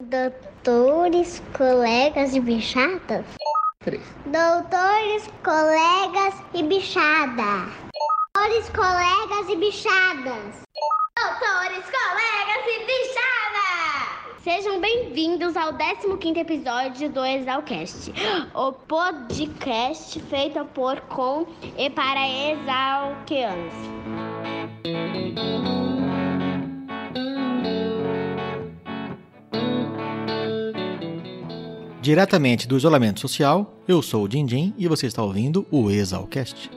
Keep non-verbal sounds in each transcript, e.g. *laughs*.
Doutores, colegas e bichadas. Três. Doutores, colegas e bichada. Doutores, colegas e bichadas. Doutores, colegas e bichada. Sejam bem-vindos ao 15º episódio do Exalcast, o podcast feito por, com e para exalqueanos. Diretamente do isolamento social, eu sou o Dindim e você está ouvindo o Exalcast.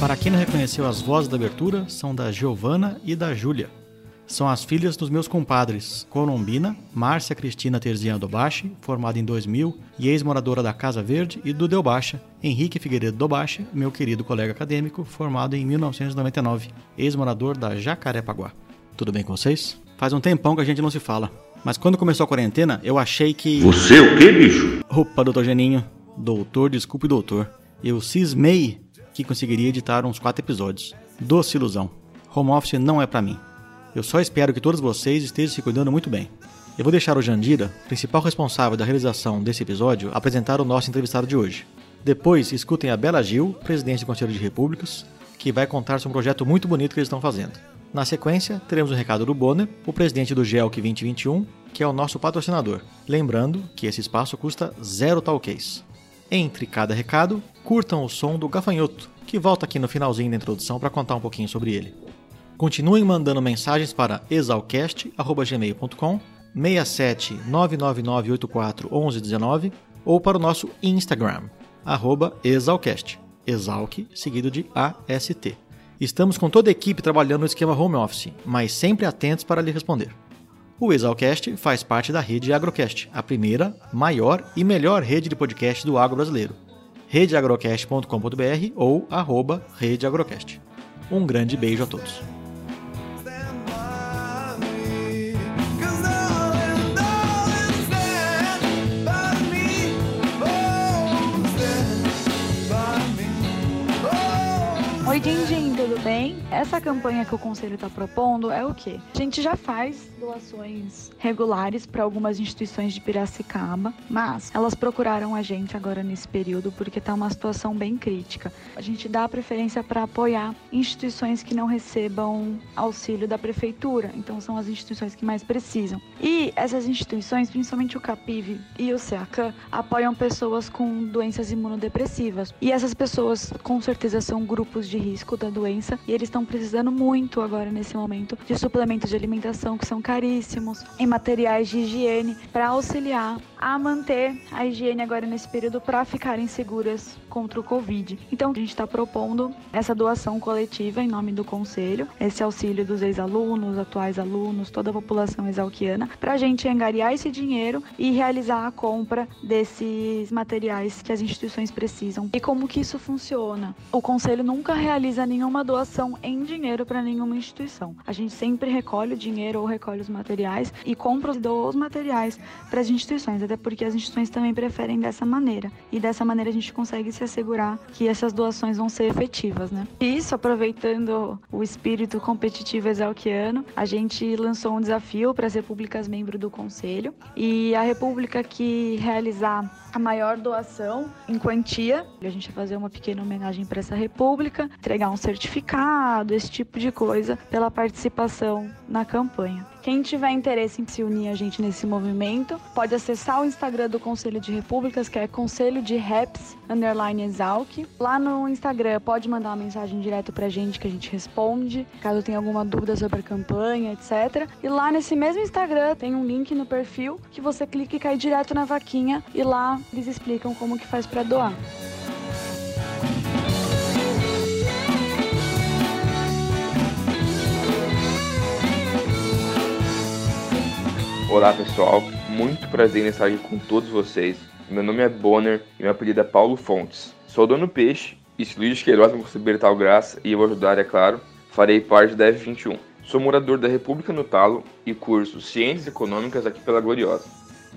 Para quem não reconheceu as vozes da abertura, são da Giovana e da Júlia. São as filhas dos meus compadres Colombina, Márcia Cristina Terzian Dobache, formada em 2000 e ex-moradora da Casa Verde, e do Delbacha, Henrique Figueiredo Dobache, meu querido colega acadêmico, formado em 1999, ex-morador da Jacarepaguá. Tudo bem com vocês? Faz um tempão que a gente não se fala. Mas quando começou a quarentena, eu achei que. Você o quê, bicho? Opa, doutor Geninho. Doutor, desculpe, doutor. Eu cismei que conseguiria editar uns quatro episódios. Doce ilusão. Home office não é para mim. Eu só espero que todos vocês estejam se cuidando muito bem. Eu vou deixar o Jandira, principal responsável da realização desse episódio, apresentar o nosso entrevistado de hoje. Depois, escutem a Bela Gil, presidente do Conselho de Repúblicas, que vai contar sobre um projeto muito bonito que eles estão fazendo. Na sequência, teremos o um recado do Bonner, o presidente do GELC 2021, que é o nosso patrocinador. Lembrando que esse espaço custa zero talcase. Entre cada recado, curtam o som do gafanhoto, que volta aqui no finalzinho da introdução para contar um pouquinho sobre ele. Continuem mandando mensagens para exalcast.gmail.com 67 99984 1119 ou para o nosso Instagram, arroba exalcast, exalc seguido de AST. Estamos com toda a equipe trabalhando no esquema home office, mas sempre atentos para lhe responder. O Exalcast faz parte da rede Agrocast, a primeira, maior e melhor rede de podcast do agro brasileiro. redeagrocast.com.br ou arroba redeagrocast. Um grande beijo a todos. Oi, bem? Essa campanha que o Conselho está propondo é o quê? A gente já faz doações regulares para algumas instituições de Piracicaba, mas elas procuraram a gente agora nesse período porque está uma situação bem crítica. A gente dá preferência para apoiar instituições que não recebam auxílio da prefeitura, então são as instituições que mais precisam. E essas instituições, principalmente o CAPIV e o CEACAN, apoiam pessoas com doenças imunodepressivas. E essas pessoas, com certeza, são grupos de risco da doença e eles estão precisando muito agora nesse momento de suplementos de alimentação que são caríssimos, em materiais de higiene para auxiliar a manter a higiene agora nesse período para ficarem seguras contra o Covid. Então a gente está propondo essa doação coletiva em nome do Conselho, esse auxílio dos ex-alunos, atuais alunos, toda a população exalquiana, para a gente angariar esse dinheiro e realizar a compra desses materiais que as instituições precisam. E como que isso funciona? O Conselho nunca realiza nenhuma doação em dinheiro para nenhuma instituição. A gente sempre recolhe o dinheiro ou recolhe os materiais e compra os materiais para as instituições, até porque as instituições também preferem dessa maneira. E dessa maneira a gente consegue se assegurar que essas doações vão ser efetivas, né? E isso, aproveitando o espírito competitivo exalquiano, a gente lançou um desafio para as repúblicas membro do Conselho e a república que realizar a maior doação em quantia, a gente vai fazer uma pequena homenagem para essa república, entregar um certificado, esse tipo de coisa, pela participação na campanha. Quem tiver interesse em se unir a gente nesse movimento, pode acessar o Instagram do Conselho de Repúblicas, que é Conselho de Reps, underline Exalc. Lá no Instagram pode mandar uma mensagem direto pra gente que a gente responde, caso tenha alguma dúvida sobre a campanha, etc. E lá nesse mesmo Instagram tem um link no perfil que você clica e cai direto na vaquinha e lá eles explicam como que faz para doar. Olá pessoal, muito prazer em estar aqui com todos vocês. Meu nome é Bonner e meu apelido é Paulo Fontes. Sou dono Peixe e se Luiz Queiroz me conceder tal graça e eu ajudar, é claro, farei parte da F21. Sou morador da República no Talo e curso Ciências Econômicas aqui pela Gloriosa.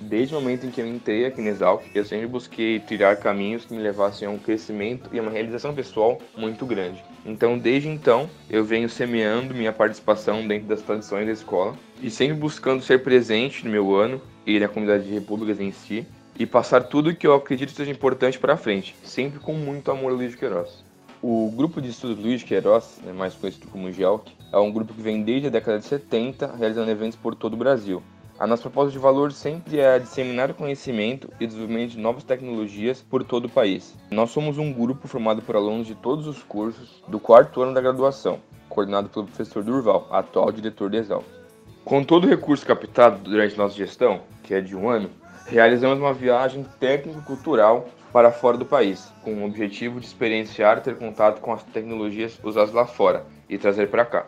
Desde o momento em que eu entrei aqui na Exalc, eu sempre busquei trilhar caminhos que me levassem a um crescimento e a uma realização pessoal muito grande. Então, desde então, eu venho semeando minha participação dentro das tradições da escola e sempre buscando ser presente no meu ano e na comunidade de repúblicas em si e passar tudo que eu acredito seja importante para frente, sempre com muito amor a Luiz de Queiroz. O grupo de estudos Luiz de Queiroz, né, mais conhecido como GELC, é um grupo que vem desde a década de 70 realizando eventos por todo o Brasil. A nossa proposta de valor sempre é disseminar conhecimento e desenvolvimento de novas tecnologias por todo o país. Nós somos um grupo formado por alunos de todos os cursos do quarto ano da graduação, coordenado pelo professor Durval, atual diretor da Exalc. Com todo o recurso captado durante nossa gestão, que é de um ano, realizamos uma viagem técnico-cultural para fora do país, com o objetivo de experienciar e ter contato com as tecnologias usadas lá fora e trazer para cá.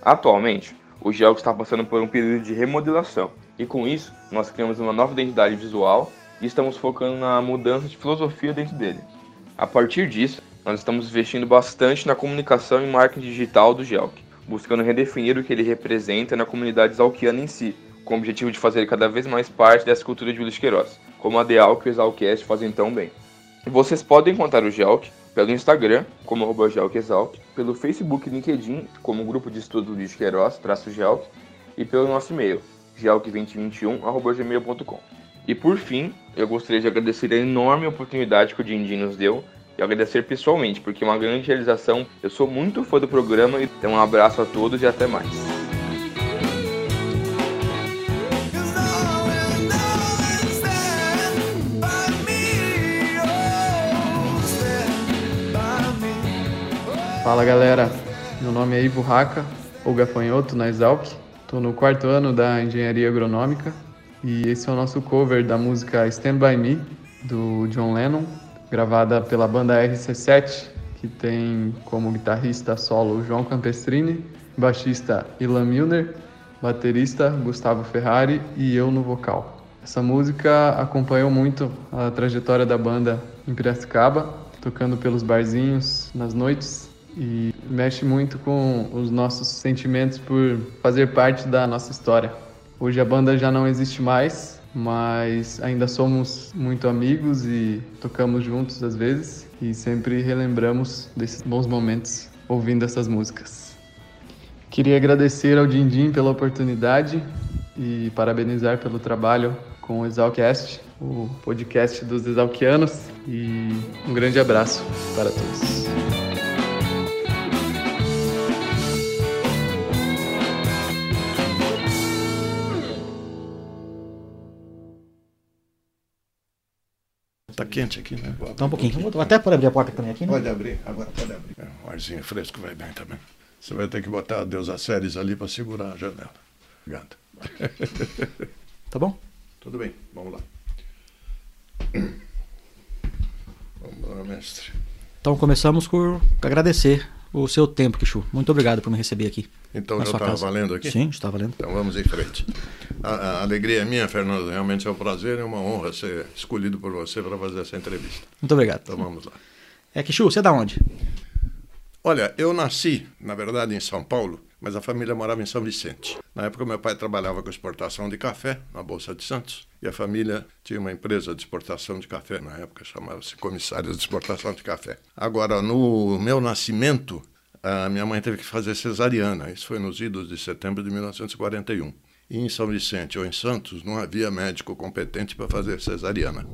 Atualmente, o GEL está passando por um período de remodelação e com isso nós criamos uma nova identidade visual e estamos focando na mudança de filosofia dentro dele. A partir disso, nós estamos investindo bastante na comunicação e marketing digital do GELC, buscando redefinir o que ele representa na comunidade exalquiana em si, com o objetivo de fazer cada vez mais parte dessa cultura de Willis Queiroz, como a Deal e o Exalcast fazem tão bem. Vocês podem encontrar o Gelk pelo Instagram, como arroba Exalc, pelo Facebook e LinkedIn, como grupo de estudo de Queiroz, traço Gelk, e pelo nosso e-mail, gelk2021.gmail.com. E por fim, eu gostaria de agradecer a enorme oportunidade que o Dindim nos deu e agradecer pessoalmente, porque é uma grande realização. Eu sou muito fã do programa, então um abraço a todos e até mais. Fala galera, meu nome é Ivo Raca, ou gafanhoto na Exalc. Estou no quarto ano da Engenharia Agronômica e esse é o nosso cover da música Stand By Me, do John Lennon, gravada pela banda RC7, que tem como guitarrista solo João Campestrini, baixista Ilan Milner, baterista Gustavo Ferrari e eu no vocal. Essa música acompanhou muito a trajetória da banda em Piracicaba, tocando pelos barzinhos nas noites e mexe muito com os nossos sentimentos por fazer parte da nossa história. Hoje a banda já não existe mais, mas ainda somos muito amigos e tocamos juntos às vezes e sempre relembramos desses bons momentos ouvindo essas músicas. Queria agradecer ao Dindim pela oportunidade e parabenizar pelo trabalho com o Exalcast, o podcast dos Exalquianos, e um grande abraço para todos. Tá quente aqui, né? Tá um pouquinho. Vou até pode abrir a porta também aqui, né? Pode abrir, agora pode abrir. É, um arzinho fresco vai bem também. Você vai ter que botar Deus a séries ali para segurar a janela. Obrigado. *laughs* Tá bom? Tudo bem, vamos lá. Vamos lá, mestre. Então começamos por agradecer o seu tempo, Kishu. Muito obrigado por me receber aqui. Então, já estava valendo aqui? Sim, está valendo. Então vamos em frente. A, a, alegria é minha, Fernando. Realmente é um prazer e uma honra ser escolhido por você para fazer essa entrevista. Muito obrigado. Então vamos lá. É, Kishu, você é da onde? Olha, eu nasci, na verdade, em São Paulo, mas a família morava em São Vicente. Na época, meu pai trabalhava com exportação de café na Bolsa de Santos e a família tinha uma empresa de exportação de café na época, chamava-se Comissários de Exportação de Café. Agora, no meu nascimento, a minha mãe teve que fazer cesariana. Isso foi nos idos de setembro de 1941. E em São Vicente ou em Santos não havia médico competente para fazer cesariana.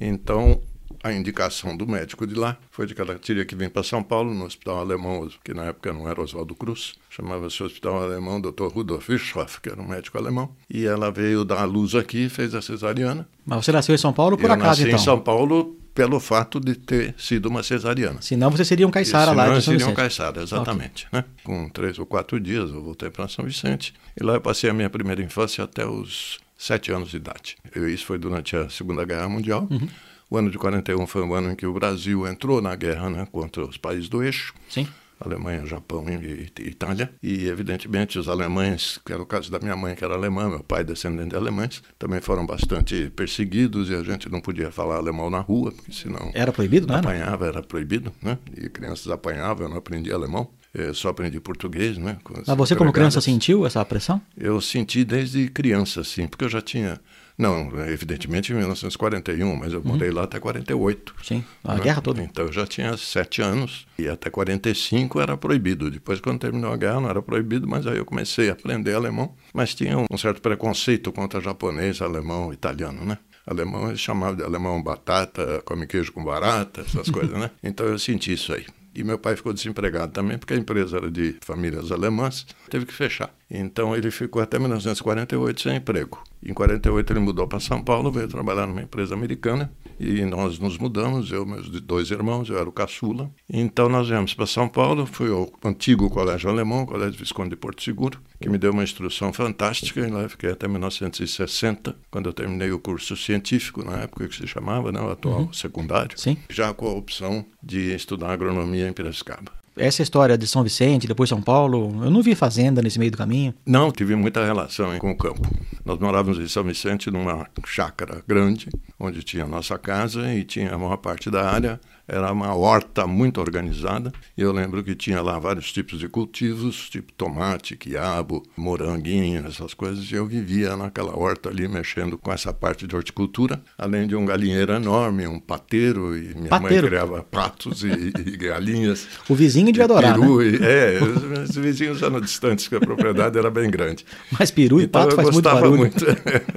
Então, a indicação do médico de lá foi de que ela teria que vir para São Paulo, no Hospital Alemão, que na época não era Oswaldo Cruz, chamava-se Hospital Alemão Dr. Rudolf Bischoff, que era um médico alemão. E ela veio dar a luz aqui fez a cesariana. Mas você nasceu em São Paulo por Eu acaso, nasci então? em São Paulo pelo fato de ter sido uma cesariana. Senão você seria um caiçara lá de São seria um Vicente. caiçara, exatamente. Né? Com três ou quatro dias eu voltei para São Vicente e lá eu passei a minha primeira infância até os sete anos de idade. Eu, isso foi durante a Segunda Guerra Mundial. Uhum. O ano de 41 foi o ano em que o Brasil entrou na guerra né, contra os países do eixo. Sim. Alemanha, Japão e, Itália. E, evidentemente, os alemães, que era o caso da minha mãe, que era alemã, meu pai descendente de alemães, também foram bastante perseguidos e a gente não podia falar alemão na rua, porque senão Era proibido, não apanhava, era proibido, né? E crianças apanhavam, eu não aprendi alemão, eu só aprendi português, né? Mas você, como criança, sentiu essa pressão? Eu senti desde criança, sim, porque eu já tinha Não, evidentemente em 1941, mas eu morei lá até 48. Sim, a né? guerra toda. Então eu já tinha sete anos e até 45 era proibido. Depois, quando terminou a guerra, não era proibido, mas aí eu comecei a aprender alemão. Mas tinha um certo preconceito contra japonês, alemão, italiano, né? Alemão eles chamavam de alemão batata, come queijo com barata, essas *laughs* coisas, né? Então eu senti isso aí. E meu pai ficou desempregado também, porque a empresa era de famílias alemãs, teve que fechar. Então ele ficou até 1948 sem emprego. Em 48 ele mudou para São Paulo, veio trabalhar numa empresa americana e nós nos mudamos, eu meus dois irmãos, eu era o caçula. Então nós viemos para São Paulo, fui ao antigo Colégio Alemão, Colégio Visconde de Porto Seguro, que me deu uma instrução fantástica e lá eu fiquei até 1960, quando eu terminei o curso científico, na época que se chamava, né, o atual Uhum. secundário, Sim. já com a opção de estudar agronomia em Piracicaba. Essa história de São Vicente, depois São Paulo, eu não vi fazenda nesse meio do caminho. Não, tive muita relação hein, com o campo. Nós morávamos em São Vicente numa chácara grande, onde tinha a nossa casa e tinha a maior parte da área. Era uma horta muito organizada. E eu lembro que tinha lá vários tipos de cultivos, tipo tomate, quiabo, moranguinho, essas coisas. E eu vivia naquela horta ali, mexendo com essa parte de horticultura, além de um galinheiro enorme, um pateiro. E minha Pateiro? mãe criava patos e, e galinhas. *laughs* O vizinho devia adorar, né? Peru, e- É, os, os vizinhos eram distantes, porque a propriedade era bem grande. Mas peru e Então pato faz muito barulho. muito. *laughs*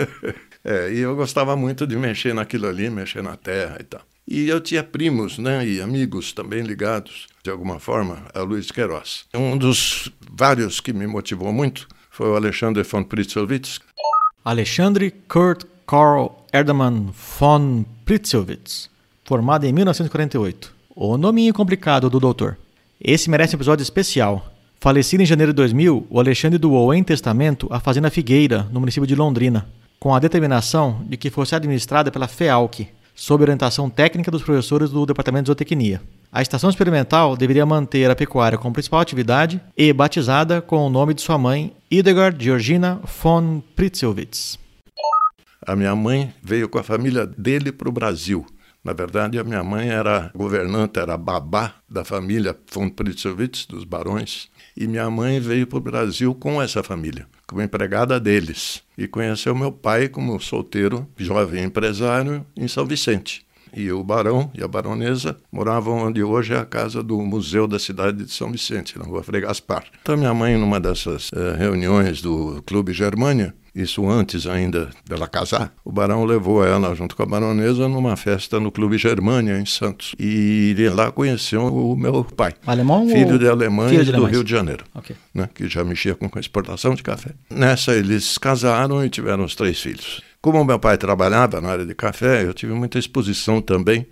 É, e eu gostava muito de mexer naquilo ali, mexer na terra e tal. E eu tinha primos, né, e amigos também ligados, de alguma forma, a Luiz Queiroz. Um dos vários que me motivou muito foi o Alexandre von Pritzowitz, Alexandre Kurt Karl Erdemann von Pritzowitz, formado em 1948. O nominho complicado do doutor. Esse merece um episódio especial. Falecido em janeiro de 2000, o Alexandre doou em testamento a Fazenda Figueira, no município de Londrina, com a determinação de que fosse administrada pela FEALC, sob orientação técnica dos professores do Departamento de Zootecnia. A estação experimental deveria manter a pecuária como principal atividade e batizada com o nome de sua mãe, Hildegard Georgina von Pritzowitz. A minha mãe veio com a família dele para o Brasil. Na verdade, a minha mãe era governanta, era babá da família von Pritzowitz, dos barões. E minha mãe veio para o Brasil com essa família, como empregada deles. E conheceu meu pai como solteiro, jovem empresário, em São Vicente. E o barão e a baronesa moravam onde hoje é a casa do Museu da Cidade de São Vicente, na rua Frei Gaspar. Então, minha mãe, numa dessas eh, reuniões do Clube Germânia, isso antes ainda dela casar, o barão levou ela junto com a baronesa numa festa no Clube Germânia, em Santos. E lá conheceu o meu pai, Alemão filho ou- de filho de do? Rio de Janeiro Ok. né, que já mexia com a exportação de café. Nessa, eles casaram e tiveram os três filhos. Como meu pai trabalhava na área de café, eu tive muita exposição também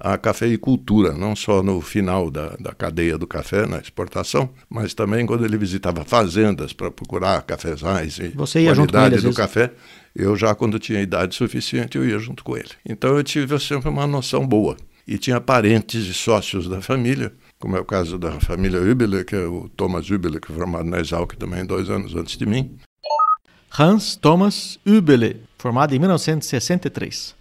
à cafeicultura, não só no final da, da cadeia do café, na exportação, mas também quando ele visitava fazendas para procurar cafezais e Você ia junto com qualidade ele, do café. Eu já, quando tinha idade suficiente, eu ia junto com ele. Então eu tive sempre uma noção boa. E tinha parentes e sócios da família, como é o caso da família Übele, que é o Thomas Übele, que foi formado na Exalc também dois anos antes de mim. Hans Thomas Übele, formado em 1963.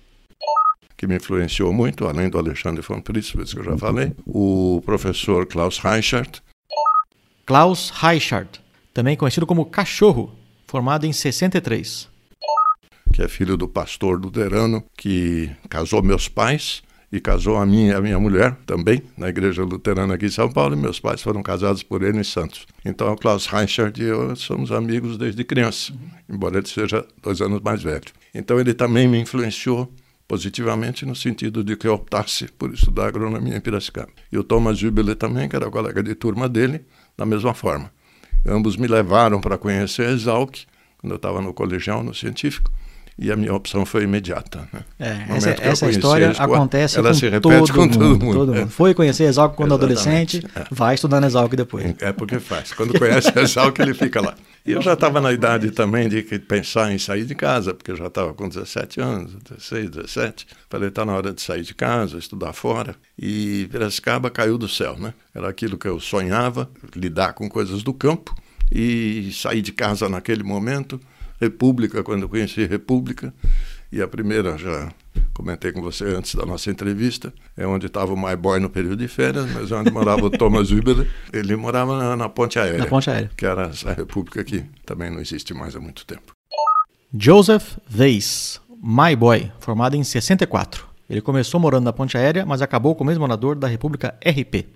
Que me influenciou muito, além do Alexandre von Pritzwitz, que eu já falei, o professor Klaus Reichert, Klaus Reichard, também conhecido como Cachorro, formado em 63. que é filho do pastor luterano, que casou meus pais e casou a minha a minha mulher também, na igreja luterana aqui em São Paulo, e meus pais foram casados por ele em Santos. Então, o Klaus Reichert e eu somos amigos desde criança, embora ele seja dois anos mais velho. Então, ele também me influenciou positivamente no sentido de que optasse por estudar agronomia em Piracicaba. E o Thomas Jubile também, que era colega de turma dele, da mesma forma. Ambos me levaram para conhecer a Exalc, quando eu estava no colegial, no científico, e a minha opção foi imediata. Né? É, essa, essa história escola, acontece ela com, se repete todo, com todo mundo, mundo, todo é. mundo. Foi conhecer Exalc quando Exatamente, adolescente, é. vai estudar na Exalc depois. É porque faz. Quando conhece a Exalc, ele fica lá. E eu já estava na idade também de pensar em sair de casa, porque eu já estava com 17 anos, 16, 17. Falei, está na hora de sair de casa, estudar fora. E Piracicaba caiu do céu, né? Era aquilo que eu sonhava, lidar com coisas do campo. E sair de casa naquele momento, República, quando eu conheci República. E a primeira, já comentei com você antes da nossa entrevista, é onde estava o My Boy no período de férias, mas é onde morava o Thomas *laughs* Huber. Ele morava na, na Ponte Aérea. Na ponte aérea. Que era essa república que também não existe mais há muito tempo. Joseph Weiss, My Boy, formado em 64. Ele começou morando na Ponte Aérea, mas acabou como ex-morador da República RP.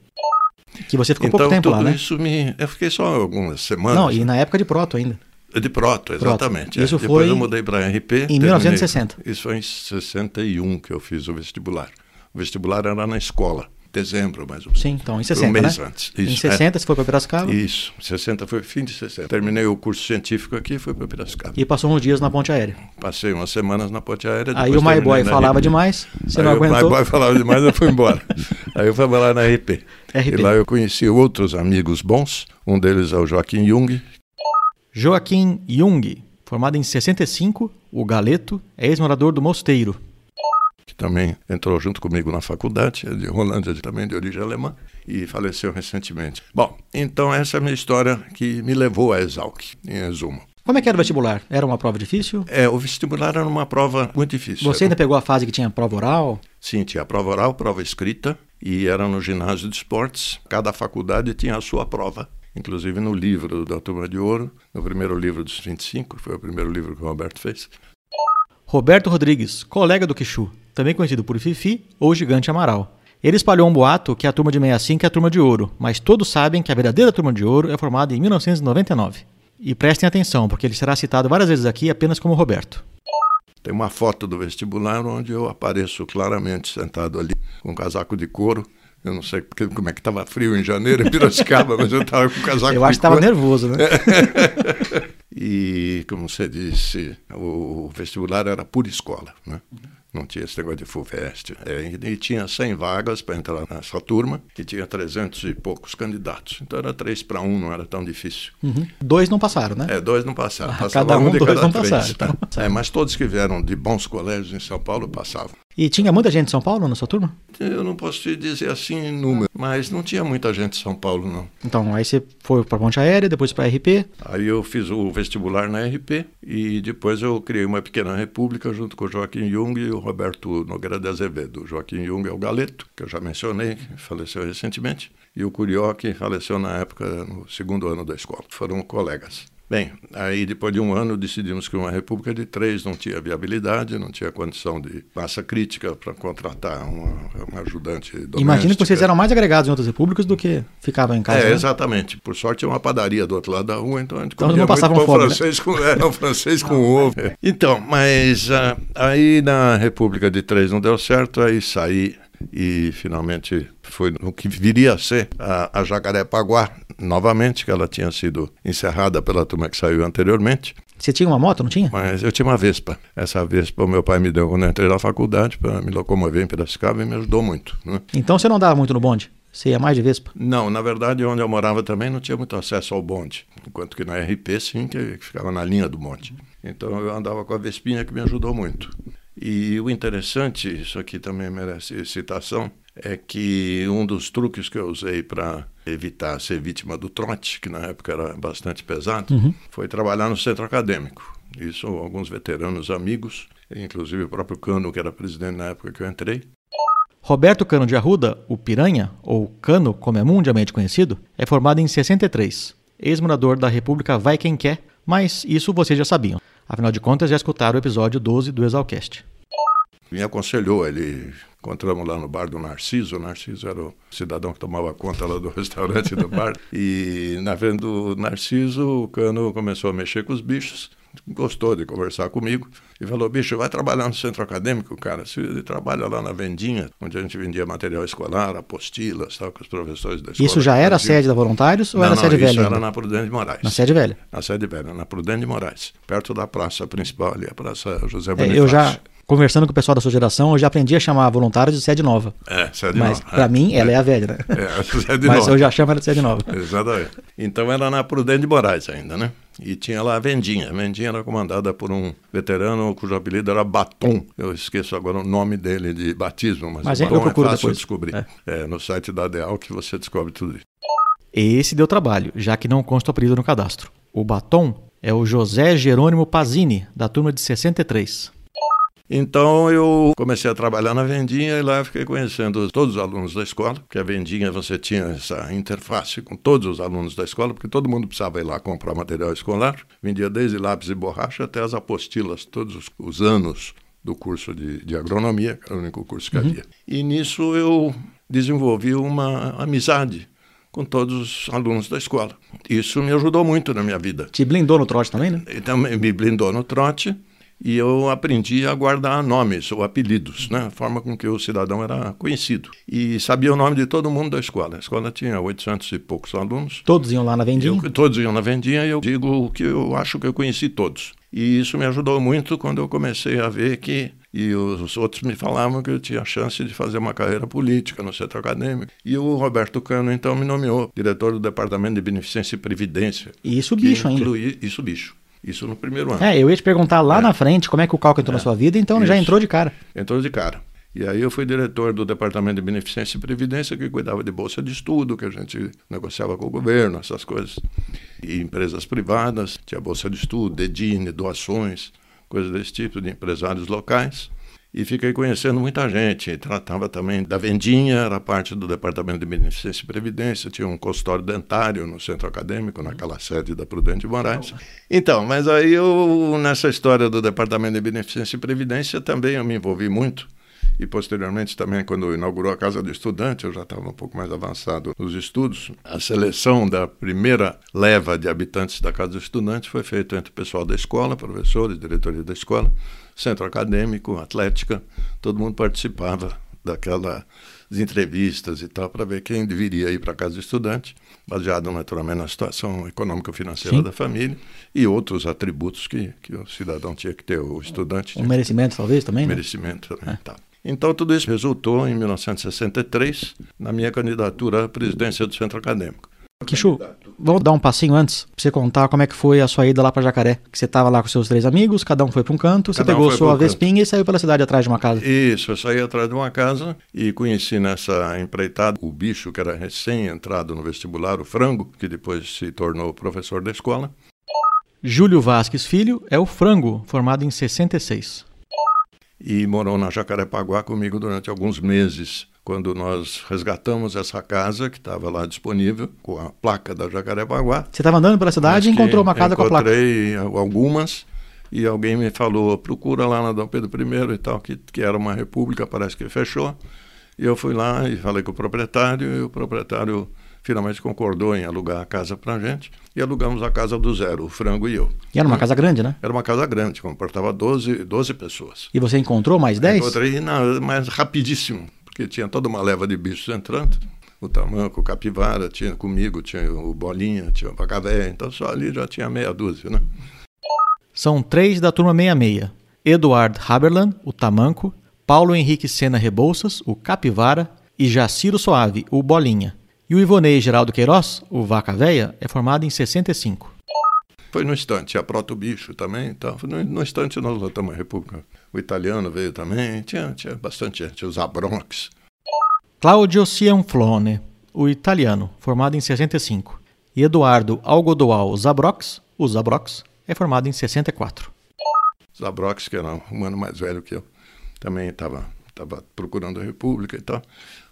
Que você ficou então, pouco tempo tudo lá, né? isso me. Eu fiquei só algumas semanas. Não, e na época de Proto ainda. De Proto, exatamente. Isso é. Depois foi eu mudei para RP. em terminei- 1960. Isso foi em 61 que eu fiz o vestibular. O vestibular era na escola, dezembro mais ou menos. Sim, então em Foi 60, um mês né? antes. em Isso, é. 60 você foi para Piracicaba Isso, 60 foi fim de 60. Terminei o curso científico aqui e fui para Piracicaba. e passou uns dias na Ponte Aérea. Passei umas semanas na ponte aérea. Aí depois o My Boy falava RP. demais, você Aí não o My aguentou. Boy falava demais, eu fui embora. *laughs* Aí eu fui lá na RP. RP. E lá eu conheci outros amigos bons. Um deles é o Joaquim Jung. Joaquim Jung, formado em 65, o Galeto, é ex-morador do Mosteiro. que também entrou junto comigo na faculdade, é de Rolândia, também de origem alemã, e faleceu recentemente. Bom, então essa é a minha história que me levou à Exalc, em resumo. Como é que era o vestibular? Era uma prova difícil? É, o vestibular era uma prova muito difícil. Você ainda pegou a fase que tinha prova oral? Sim, tinha prova oral, prova escrita, e era no ginásio de esportes. Cada faculdade tinha a sua prova. Inclusive no livro da Turma de Ouro, no primeiro livro dos 25, que foi o primeiro livro que o Roberto fez. Roberto Rodrigues, colega do Quixu, também conhecido por Fifi ou Gigante Amaral. Ele espalhou um boato que a turma de 65 é a turma de ouro, mas todos sabem que a verdadeira turma de ouro é formada em 1999. E prestem atenção, porque ele será citado várias vezes aqui apenas como Roberto. Tem uma foto do vestibular onde eu apareço claramente sentado ali com um casaco de couro. Eu não sei porque- como é que estava frio em janeiro em Piracicaba, mas eu estava com um casaco Eu acho que estava nervoso, né? *laughs* E, como você disse, o vestibular era por escola, né? Não tinha esse negócio de FUVEST. É, e, tinha 100 vagas para entrar nessa turma e tinha 300 e poucos candidatos. Então era 3 para 1, não era tão difícil. Uhum. Dois não passaram, né? É, dois não passaram. Ah, cada um, de dois cada não três. passaram, tá? É, mas todos que vieram de bons colégios em São Paulo passavam. E tinha muita gente de São Paulo na sua turma? Eu não posso te dizer assim em número, mas não tinha muita gente em São Paulo, não. Então, aí você foi para Ponte Aérea, depois para RP. Aí eu fiz o vestibular na RP e depois eu criei uma pequena república junto com o Joaquim Jung e o Roberto Nogueira de Azevedo. O Joaquim Jung é o Galeto, que eu já mencionei, que faleceu recentemente, e o Curió, que faleceu na época, no segundo ano da escola. Foram colegas. Bem, aí depois de um ano decidimos que uma república de três não tinha viabilidade, não tinha condição de massa crítica para contratar uma, uma ajudante doméstica. Imagino que vocês eram mais agregados em outras repúblicas do que ficavam em casa. É, né? exatamente. Por sorte, tinha uma padaria do outro lado da rua, então a gente Então comia não passavam muito pão fome, né? francês com, é, um francês com ovo. Então, mas ah, aí na República de Três não deu certo, aí saí e finalmente foi no que viria a ser a, a Jacarepaguá, novamente, que ela tinha sido encerrada pela turma que saiu anteriormente. Você tinha uma moto, não tinha? Mas eu tinha uma Vespa. Essa Vespa o meu pai me deu quando eu entrei na faculdade para me locomover em Piracicaba e me ajudou muito. Né? Então você não andava muito no bonde? Você ia mais de Vespa? Não, na verdade, onde eu morava também não tinha muito acesso ao bonde. Enquanto que na RP, sim, que ficava na linha do bonde. Então eu andava com a Vespinha, que me ajudou muito. E o interessante, isso aqui também merece citação, é que um dos truques que eu usei para evitar ser vítima do trote, que na época era bastante pesado, foi trabalhar no centro acadêmico. Isso alguns veteranos amigos, inclusive o próprio Cano, que era presidente na época que eu entrei, Roberto Cano de Arruda, o Piranha, ou Cano, como é mundialmente conhecido, é formado em 63, ex-morador da República Vai Quem Quer, mas isso vocês já sabiam. Afinal de contas, já escutaram o episódio 12 do Exalcast. me aconselhou. Ele encontramos lá no bar do Narciso. O Narciso era o cidadão que tomava conta lá do *laughs* restaurante do bar. E na frente do Narciso, o Cano começou a mexer com os bichos. Gostou de conversar comigo e falou: Bicho, vai trabalhar no centro acadêmico, cara. Você trabalha lá na vendinha, onde a gente vendia material escolar, apostilas, tal, com os professores da escola. Isso já era a sede da Voluntários ou Não, era a não, sede isso velha? era ainda? na Prudente de Moraes. Na sede velha. Na sede velha, na Prudente de Moraes, perto da praça principal ali, a Praça José É, Bonifácio. eu já, conversando com o pessoal da sua geração, eu já aprendi a chamar Voluntários de sede nova. É, sede Mas nova. pra mim, ela é a velha, né? É, *laughs* sede Mas nova. eu já chamo ela de sede nova. Exatamente. Então era na Prudente de Moraes ainda, né? E tinha lá a Vendinha. A Vendinha era comandada por um veterano cujo apelido era Batom. Eu esqueço agora o nome dele de batismo, mas, Mas o eu Batom procuro é fácil depois. de descobrir. É. É. no site da Deal que você descobre tudo isso. Esse deu trabalho, já que não consta o apelido no cadastro. O batom é o José Jerônimo Pazini, da turma de 63. Então eu comecei a trabalhar na vendinha e lá fiquei conhecendo todos os alunos da escola, porque a vendinha você tinha essa interface com todos os alunos da escola, porque todo mundo precisava ir lá comprar material escolar. Vendia desde lápis e borracha até as apostilas, todos os, os anos do curso de, de agronomia, que era o único curso que uhum. havia. E nisso eu desenvolvi uma amizade com todos os alunos da escola. Isso me ajudou muito na minha vida. Te blindou no trote também, né? Então, me blindou no trote e eu aprendi a guardar nomes ou apelidos, né? a forma com que o cidadão era conhecido. E sabia o nome de todo mundo da escola. A escola tinha 800 e poucos alunos. Todos iam lá na vendinha? Eu, todos iam na vendinha e eu digo que eu acho que eu conheci todos. E isso me ajudou muito quando eu comecei a ver que e os outros me falavam que eu tinha chance de fazer uma carreira política no centro acadêmico. E o Roberto Cano, então, me nomeou diretor do Departamento de Beneficência e Previdência. E isso bicho ainda. Isso bicho. Isso no primeiro ano. É, eu ia te perguntar lá é. na frente como é que o cálculo entrou é. na sua vida, então isso. já entrou de cara. Entrou de cara. E aí eu fui diretor do Departamento de Beneficência e Previdência, que cuidava de bolsa de estudo, que a gente negociava com o governo, essas coisas. E empresas privadas, tinha bolsa de estudo, dedine, doações coisas desse tipo, de empresários locais. E fiquei conhecendo muita gente. Tratava também da vendinha, era parte do Departamento de Beneficência e Previdência, tinha um consultório dentário no centro acadêmico, naquela sede da Prudente Moraes. Então, mas aí eu, nessa história do Departamento de Beneficência e Previdência, também eu me envolvi muito e posteriormente também quando inaugurou a Casa do Estudante, eu já estava um pouco mais avançado nos estudos. A seleção da primeira leva de habitantes da Casa do Estudante foi feita entre o pessoal da escola, professores, diretoria da escola, centro acadêmico, atlética, todo mundo participava daquelas entrevistas e tal para ver quem deveria ir para a Casa do Estudante, baseado naturalmente na situação econômico-financeira da família e outros atributos que, que o cidadão tinha que ter, o estudante. Um merecimento, talvez, também? Né? Merecimento também, é. tá. Então, tudo isso resultou, em 1963, na minha candidatura à presidência do Centro Acadêmico. Kichu, vamos dar um passinho antes pra você contar como é que foi a sua ida lá para Jacaré. Que você estava lá com seus três amigos, cada um foi para um canto, você pegou sua vespinha canto. e saiu pela cidade atrás de uma casa. Isso, eu saí atrás de uma casa e conheci nessa empreitada o bicho que era recém-entrado no vestibular, o frango, que depois se tornou professor da escola. Júlio Vasques Filho é o frango, formado em 66 e morou na Jacarepaguá comigo durante alguns meses. Quando nós resgatamos essa casa que estava lá disponível, com a placa da Jacarepaguá. Você estava andando pela cidade e encontrou uma casa com a placa? Encontrei algumas e alguém me falou, procura lá na Dom Pedro I e tal, que, que era uma república, parece que fechou. E eu fui lá e falei com o proprietário e o proprietário finalmente concordou em alugar a casa para a gente e alugamos a casa do zero, o Frango e eu. E era uma casa grande, né? Era uma casa grande, comportava 12, 12 pessoas. E você encontrou mais 10? Encontrei, não, mas rapidíssimo, porque tinha toda uma leva de bichos entrando. O tamanco, o capivara, tinha comigo, tinha o bolinha, tinha o pacavé, então só ali já tinha meia dúzia, né? São três da turma 66. Eduard Haberland, o tamanco, Paulo Henrique Sena Rebouças, o capivara, e Jaciro Soave, o bolinha. E o Ivonei Geraldo Queiroz, o Vaca Véia, é formado em 65. Foi no instante, a Proto Bicho também, então, no, no instante nós lotamos a República. O italiano veio também, tinha, tinha bastante gente, os Abronx. Claudio Cianflone, o italiano, formado em 65. E Eduardo Algodoal Zabrox, o Zabrox, é formado em 64. Zabrox, que era um ano mais velho que eu, também estava estava procurando a República e tal.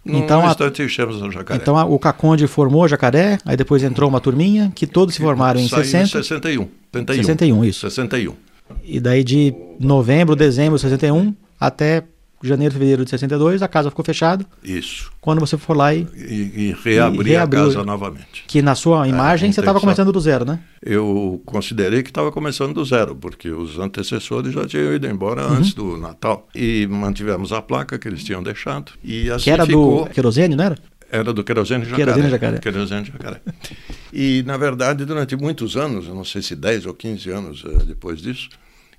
No então, instante, enchemos o Jacaré. Então a, o Caconde formou Jacaré, aí depois entrou uma turminha, que todos se *laughs* formaram em 60. Em 61. 61. 61, isso. 61. E daí de novembro, dezembro de 61 até janeiro, fevereiro de 62, a casa ficou fechada. Isso. Quando você for lá e. E, e reabrir a casa novamente. Que na sua é, imagem é, você estava começando do zero, né? Eu considerei que estava começando do zero, porque os antecessores já tinham ido embora uhum. antes do Natal. E mantivemos a placa que eles tinham deixado. E assim que era ficou... do querosene, não era? Era do querosene jacaré. Querosene jacaré. Querosene jacaré. E, na verdade, durante muitos anos, não sei se 10 ou 15 anos uh, depois disso,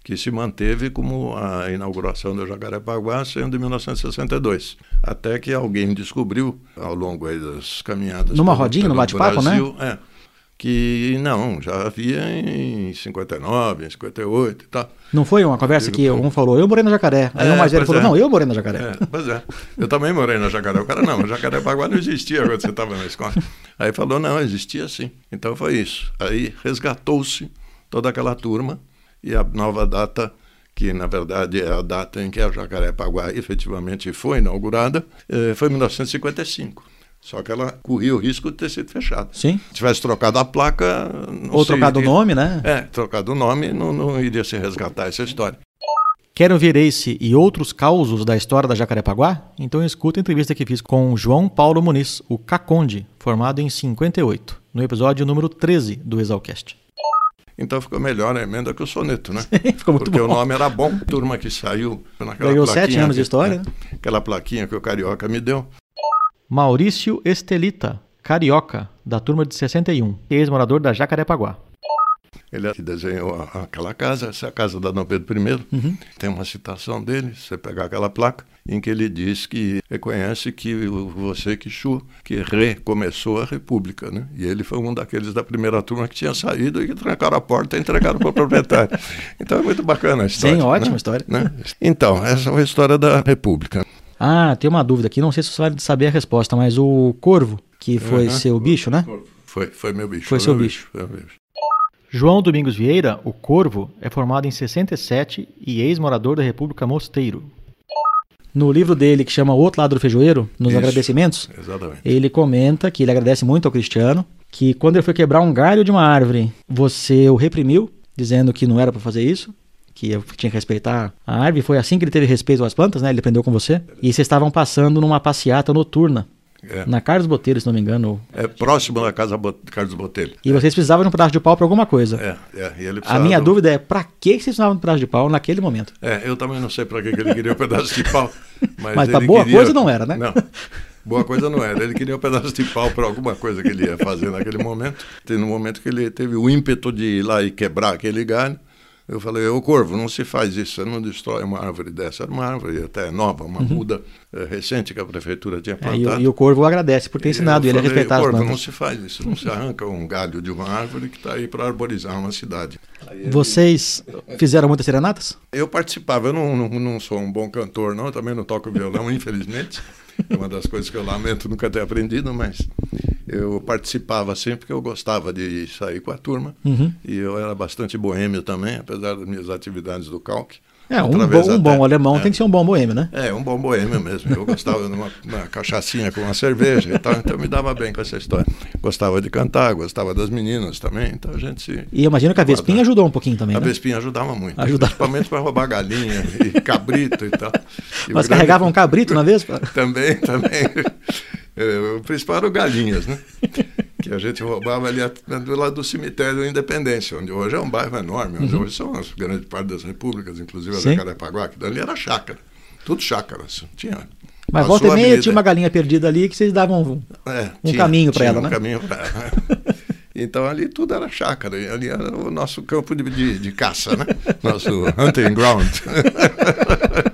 que se manteve como a inauguração do Jacarepaguá sendo em 1962. Até que alguém descobriu, ao longo das caminhadas... Numa rodinha, no bate-papo, né? É, que não, já havia em 59, em 58 e tal. Não foi uma conversa que um falou, eu morei na Jacaré. Aí é, o mais velho falou, é. não, eu morei na Jacaré. É, pois é, eu também morei na Jacaré. O cara, não, Jacarepaguá não existia quando você estava na escola. Aí falou, não, existia sim. Então foi isso. Aí resgatou-se toda aquela turma e a nova data, que na verdade é a data em que a Jacarepaguá efetivamente foi inaugurada, eh, foi 1955. Só que ela corria o risco de ter sido fechada. Sim. Se tivesse trocado a placa. Ou trocado o nome, né? É, trocado o nome, não, não iria se resgatar essa história. Querem ouvir esse e outros causos da história da Jacarepaguá? Então escuta a entrevista que fiz com João Paulo Muniz, o Caconde, formado em 58, no episódio número 13 do Exalcast. Então ficou melhor a emenda que o soneto, né? *laughs* Ficou muito Porque bom. o nome era bom, turma que saiu naquela Ganhou plaquinha sete anos de história, né? *laughs* Aquela plaquinha que o Carioca me deu. Maurício Estelita, carioca, da turma de 61, ex-morador da Jacarepaguá. Ele é que desenhou aquela casa, essa é a casa da Dom Pedro I. Uhum. Tem uma citação dele, você pegar aquela placa, em que ele diz que reconhece que você que chu, que recomeçou a República, né? E ele foi um daqueles da primeira turma que tinha saído e que trancaram a porta e entregaram para o proprietário. *laughs* Então é muito bacana a história. Sim, ótima né? história. Né? Então, essa foi a história da República. Ah, tem uma dúvida aqui, não sei se você vai saber a resposta, mas o corvo, que foi Uhum. seu bicho, né? Foi, foi meu bicho. Foi seu meu bicho. Foi meu bicho. João Domingos Vieira, o Corvo, é formado em 67 e ex-morador da República Mosteiro. No livro dele, que chama O Outro Lado do Feijoeiro, nos Isso. agradecimentos, Exatamente. ele comenta que ele agradece muito ao Cristiano, que quando ele foi quebrar um galho de uma árvore, você o reprimiu, dizendo que não era para fazer isso, que eu tinha que respeitar a árvore. Foi assim que ele teve respeito às plantas, né? Ele aprendeu com você. E vocês estavam passando numa passeata noturna, É. na Carlos Botelho, se não me engano. É próximo da casa Bot- Carlos Botelho. E vocês precisavam de um pedaço de pau para alguma coisa. É, é. E ele A precisava minha do- dúvida é, pra que vocês precisavam de um pedaço de pau naquele momento? É, eu também não sei para que ele queria um pedaço de pau. *laughs* Mas, Mas pra ele boa queria- coisa não era, né? Não, boa coisa não era. Ele queria um pedaço de pau para alguma coisa que ele ia fazer naquele momento. Tem no momento que ele teve o ímpeto de ir lá e quebrar aquele galho. Eu falei, ô Corvo, não se faz isso, você não destrói uma árvore dessa. Era uma árvore até nova, uma muda eh, recente que a prefeitura tinha Uhum. É, e, plantado. e o corvo agradece por ter ensinado ele a falei, respeitar as Corvo, não plantas. se faz isso, não se arranca um galho de uma árvore que está aí para arborizar uma cidade. Aí ele- Vocês fizeram muitas serenatas? eu participava, eu não, não, não sou um bom cantor, não, eu também não toco violão, *laughs* infelizmente. É uma das coisas que eu lamento nunca ter aprendido, mas eu participava sempre porque eu gostava de sair com a turma. Uhum. E eu era bastante boêmio também, apesar das minhas atividades do calque. É, um, bom, um bom alemão é. tem que ser um bom boêmio, né? É, um bom boêmio mesmo. Eu gostava de uma, uma cachaçinha com uma cerveja e tal, então me dava bem com essa história. Gostava de cantar, gostava das meninas também, então a gente se. E eu imagino que a Vespinha ajudou um pouquinho também, A né? Vespinha ajudava muito, Ajudava. principalmente para roubar galinha e cabrito e tal. E Mas grande- carregavam um cabrito na Vespa? *laughs* Também, também. É, O principal Galinhas, né? Que a gente roubava ali do lado do cemitério da Independência, onde hoje é um bairro enorme, onde hoje são as grande parte das repúblicas, inclusive a Uhum. Sim. Jacarepaguá, que dali era chácara. Tudo chácaras. Tinha. Mas a volta e meia tinha uma galinha perdida ali que vocês davam. um- É, um caminho pra tinha ela, um né? caminho pra ela. *laughs* Então ali tudo era chácara, ali era o nosso campo de, de, de caça, né? Nosso hunting ground. *laughs*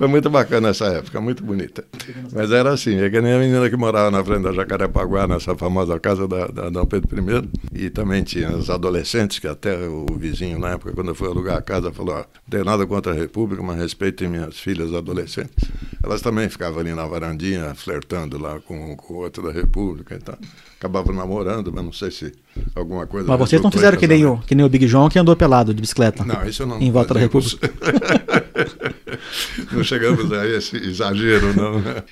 Foi muito bacana essa época, muito bonita. Mas era assim, é que nem a menina que morava na frente da Jacarepaguá, nessa famosa casa da, da Dom Pedro I. E também tinha os adolescentes, que até o vizinho, na época, quando eu fui alugar a casa, falou: ó, não tenho nada contra a República, mas respeitem minhas filhas adolescentes. Elas também ficavam ali na varandinha, flertando lá com, com o outro da República e tal. Acabavam namorando, mas não sei se alguma coisa. Mas vocês não fizeram que nem, o, que nem o Big John que andou pelado de bicicleta. Não, isso eu não. Em volta da. República. *laughs* não chegamos a esse exagero, não. né?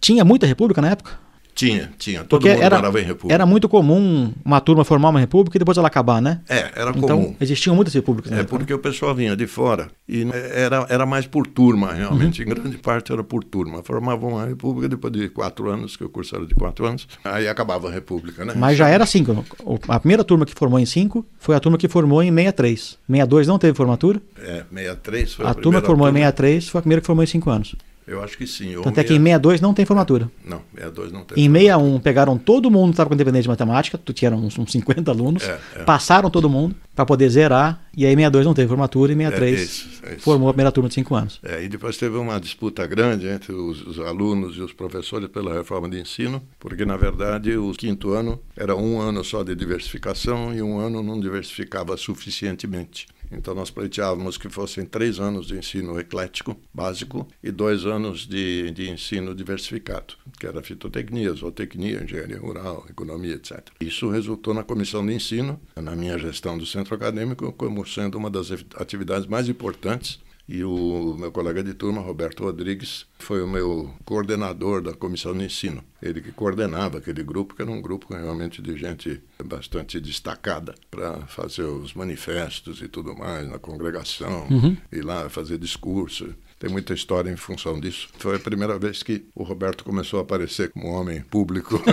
Tinha muita república na época? Tinha, tinha. Todo Porque mundo era, morava em República. era muito comum uma turma formar uma república e depois ela acabar, né? É, era Então comum. existiam muitas repúblicas. É época. porque o pessoal vinha de fora e era, era mais por turma, realmente. Uhum. Em grande parte era por turma. Formavam uma república depois de quatro anos, que o curso era de quatro anos. Aí acabava a república, né? Mas já era cinco. A primeira turma que formou em cinco foi a turma que formou em 63. 62 não teve formatura. É, 63 foi a, A, turma que formou em turma. 63 foi a primeira que formou em cinco anos. Eu acho que sim. ou Tanto é que em meia- 62 não tem formatura. Não, 62 não tem. Em 61 pegaram todo mundo que estava com independência de matemática, tu tinha uns, uns 50 alunos, É, é. passaram todo mundo para poder zerar, e aí 62 não teve formatura e 63 É isso, é isso. formou a primeira turma de 5 anos. É, e depois teve uma disputa grande entre os, os alunos e os professores pela reforma de ensino, porque, na verdade, o quinto ano era um ano só de diversificação e um ano não diversificava suficientemente. Então, nós pleiteávamos que fossem três anos de ensino eclético, básico, e dois anos de, de ensino diversificado, que era fitotecnia, zootecnia, engenharia rural, economia, etc. Isso resultou na comissão de ensino, na minha gestão do centro acadêmico, como sendo uma das atividades mais importantes E o meu colega de turma, Roberto Rodrigues, foi o meu coordenador da comissão de ensino. Ele que coordenava aquele grupo, que era um grupo realmente de gente bastante destacada para fazer os manifestos e tudo mais na congregação, Uhum. ir lá fazer discurso. Tem muita história em função disso. Foi a primeira vez que o Roberto começou a aparecer como homem público. *laughs*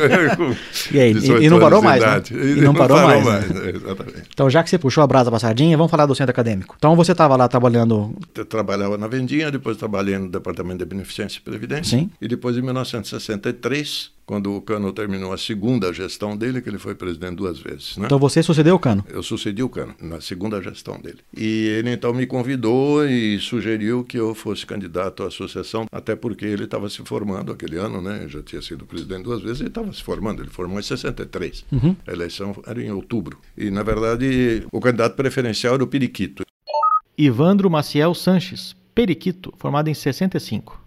E aí, e- 18 e não parou mais, né? idade. E não parou mais, né? é, Exatamente. Então, já que você puxou a brasa passadinha, vamos falar do centro acadêmico. Então, você estava lá trabalhando. Eu trabalhava na vendinha, depois trabalhei no Departamento de Beneficência e Previdência. Sim. E depois, em 1963, quando o Cano terminou a segunda gestão dele, que ele foi presidente duas vezes. Né? Então, você sucedeu o cano. Eu sucedi o Cano na segunda gestão dele. E ele então me convidou e sugeriu que eu fosse candidato à associação, até porque ele estava se formando aquele ano, né? Já tinha sido presidente duas vezes, ele estava se formando. Ele formou em 63. Uhum. A eleição era em outubro. E, na verdade, o candidato preferencial era o Periquito. Evandro Maciel Sanches, Periquito, formado em 65.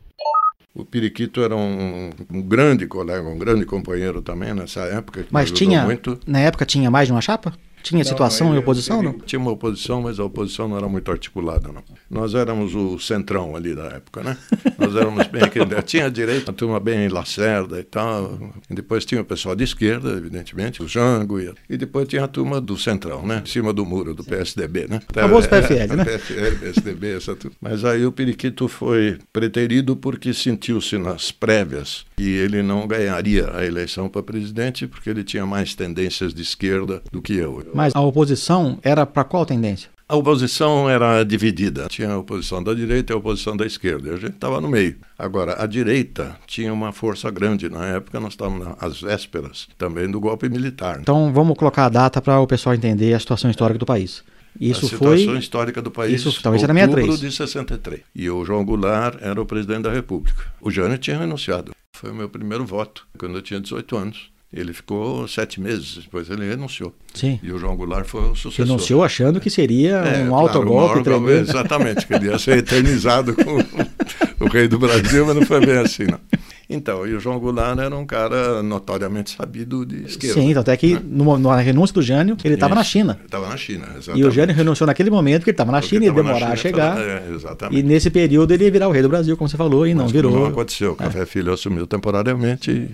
O Periquito era um, um grande colega, um grande companheiro também nessa época. Mas tinha, muito. na época, tinha mais de uma chapa? Tinha situação ele- e oposição, não? Tinha uma oposição, mas a oposição não era muito articulada, não. Nós éramos o centrão ali da época, né? Nós éramos bem. Tinha a direita, a turma bem Lacerda e tal. E depois tinha o pessoal de esquerda, evidentemente, o Jango. E, e depois tinha a turma do centrão, né? Em cima do muro, do PSDB, né? Famoso PFL, né? PFL, PSDB, essa turma. Mas aí o Periquito foi preterido porque sentiu-se nas prévias que ele não ganharia a eleição para presidente porque ele tinha mais tendências de esquerda do que eu. Mas a oposição era para qual tendência? A oposição era dividida. Tinha a oposição da direita e a oposição da esquerda. E a gente estava no meio. Agora, a direita tinha uma força grande. Na época, nós estávamos às vésperas também do golpe militar. Então, vamos colocar a data para o pessoal entender a situação histórica do país. Isso a situação foi. histórica do país. Isso talvez era 63. outubro de 63. E o João Goulart era o presidente da República. O Jânio tinha renunciado. Foi o meu primeiro voto, quando eu tinha 18 anos. Ele ficou sete meses, depois ele renunciou. Sim. E o João Goulart foi o sucessor. Renunciou achando que seria É, um claro, autogolpe maior golpe, tremendo. Exatamente, que ele ia ser eternizado com *laughs* o rei do Brasil, mas não foi bem assim, não. Então, e o João Goulart era um cara notoriamente sabido de esquerda. Sim, tanto é que no- na renúncia do Jânio, ele estava na. China. Estava na China, exatamente. E o Jânio renunciou naquele momento, porque ele estava na Porque China e ia demorar a China, chegar. tava- é, exatamente. E nesse período ele ia virar o rei do Brasil, como você falou, e não Mas virou. Não aconteceu. O Café Filho assumiu temporariamente. e-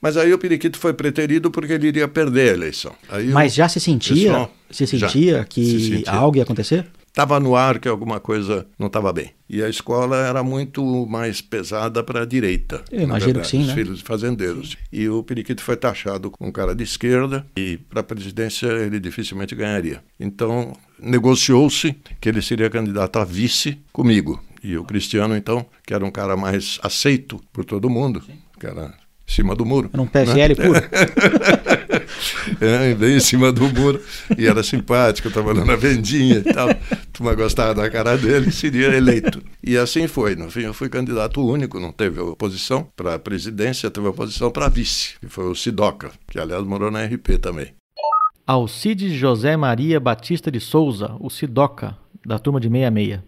Mas aí o Periquito foi preterido porque ele iria perder a eleição. Aí Mas já se sentia, pessoal- se já sentia que se sentia. algo ia acontecer? Estava no ar que alguma coisa não estava bem. E a escola era muito mais pesada para a direita. Eu imagino verdade, que sim, os né? filhos de fazendeiros. E o Periquito foi taxado com um cara de esquerda e para a presidência ele dificilmente ganharia. Então negociou-se que ele seria candidato a vice comigo. E o Cristiano, então, que era um cara mais aceito por todo mundo, que era em cima do muro. Era um PFL né? puro. *laughs* *laughs* É, bem em cima do muro. E era simpático, trabalhando na vendinha e tal. Turma gostava da cara dele, seria eleito. E assim foi. No fim, eu fui candidato único, não teve oposição para a presidência, teve oposição para vice, que foi o Sidoca, que aliás morou na RP também. Alcides José Maria Batista de Souza, o Sidoca, da turma de 66.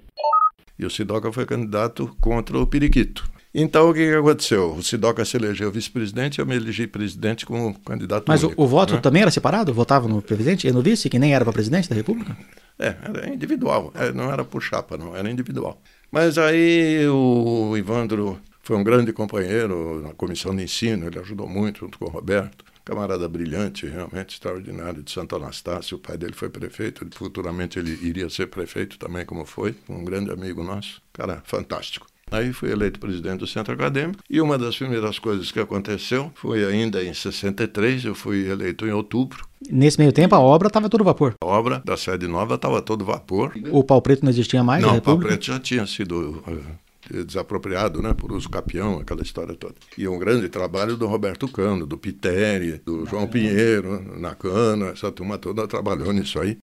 E o Sidoca foi candidato contra o Periquito. Então, o que, que aconteceu? O Sidoca se elegeu vice-presidente e eu me elegi presidente como candidato Mas o, único. o voto né? também era separado? Votava no presidente e no vice, que nem era para presidente da República? É, era individual, é, não era por chapa, não, era individual. Mas aí o Ivandro foi um grande companheiro na comissão de ensino, ele ajudou muito junto com o Roberto. Camarada brilhante, realmente extraordinário, de Santo Anastácio. O pai dele foi prefeito, futuramente ele iria ser prefeito também, como foi, um grande amigo nosso. Cara, fantástico. Aí fui eleito presidente do centro acadêmico e uma das primeiras coisas que aconteceu foi ainda em 63, eu fui eleito em outubro. Nesse meio tempo, a obra estava todo vapor. A obra da sede nova estava todo vapor. O pau preto não existia mais Não, o pau preto já tinha sido eh, desapropriado, né, por uso capião, aquela história toda. E um grande trabalho do Roberto Cano, do Piteri, do João Pinheiro, na Cana, essa turma toda trabalhou nisso aí.